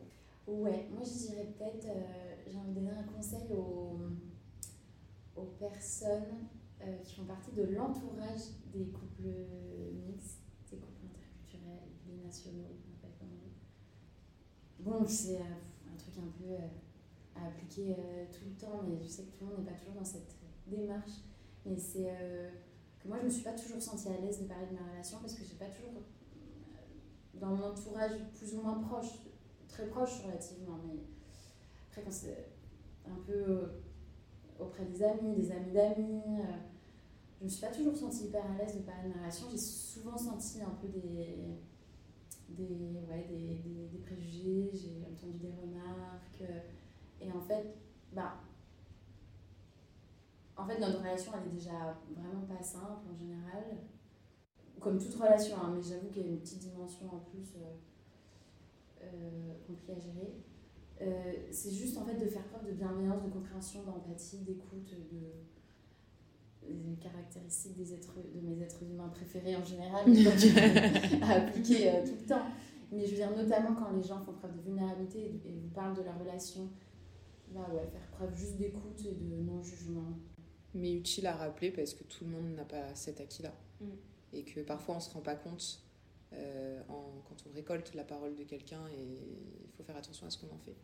Ouais, moi je dirais peut-être, euh, j'ai envie de donner un conseil aux, aux personnes euh, qui font partie de l'entourage des couples mixtes, des couples interculturels, nationaux Bon, c'est un truc un peu euh, à appliquer tout le temps, mais je sais que tout le monde n'est pas toujours dans cette démarche. Mais c'est que moi, je me suis pas toujours sentie à l'aise de parler de ma relation parce que je n'ai pas toujours, dans mon entourage plus ou moins proche, très proche relativement, mais après, quand c'est un peu auprès des amis, des amis d'amis, je ne me suis pas toujours sentie hyper à l'aise de parler de ma relation. J'ai souvent senti un peu des des, ouais, des, des, des préjugés, j'ai entendu des remarques. Euh, et en fait, bah, en fait, notre relation, elle est déjà vraiment pas simple en général. Comme toute relation, hein, mais j'avoue qu'il y a une petite dimension en plus euh, euh, compliquée à gérer. c'est juste en fait de faire preuve de bienveillance, de compréhension, d'empathie, d'écoute, de, les caractéristiques des êtres, de mes êtres humains préférés en général, donc, à appliquer euh, tout le temps. Mais je veux dire, notamment quand les gens font preuve de vulnérabilité et vous parlent de leur relation, bah ouais, faire preuve juste d'écoute et de non-jugement. Mais utile à rappeler parce que tout le monde n'a pas cet acquis-là. Mm. Et que parfois on ne se rend pas compte euh, en, quand on récolte la parole de quelqu'un et il faut faire attention à ce qu'on en fait.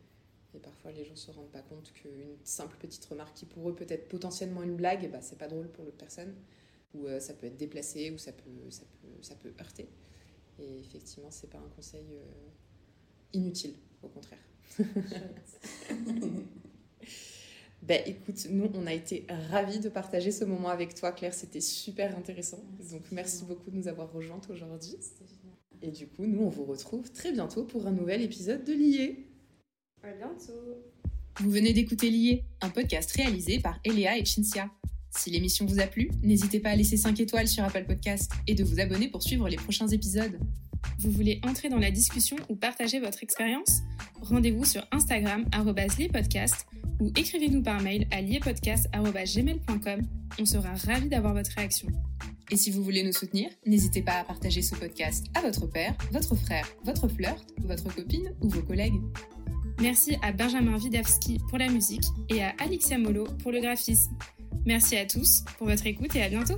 Et parfois les gens se rendent pas compte qu'une simple petite remarque qui pour eux peut être potentiellement une blague, bah, c'est pas drôle pour l'autre personne. Ou euh, ça peut être déplacé, ou ça peut, ça peut, ça peut heurter. Et effectivement, c'est pas un conseil euh, inutile, au contraire. Ben écoute, nous on a été ravis de partager ce moment avec toi, Claire. C'était super intéressant. Merci Donc merci beaucoup de nous avoir rejointes aujourd'hui. Et du coup, nous on vous retrouve très bientôt pour un nouvel épisode de Lié. À bientôt. Vous venez d'écouter Lié, un podcast réalisé par Eléa et Cinzia. Si l'émission vous a plu, n'hésitez pas à laisser 5 étoiles sur Apple Podcast et de vous abonner pour suivre les prochains épisodes. Vous voulez entrer dans la discussion ou partager votre expérience? Rendez-vous sur Instagram @liepodcast ou écrivez-nous par mail à liepodcast@gmail.com. On sera ravis d'avoir votre réaction. Et si vous voulez nous soutenir, n'hésitez pas à partager ce podcast à votre père, votre frère, votre flirt, votre copine ou vos collègues. Merci à Benjamin Widawski pour la musique et à Alexia Molo pour le graphisme. Merci à tous pour votre écoute et à bientôt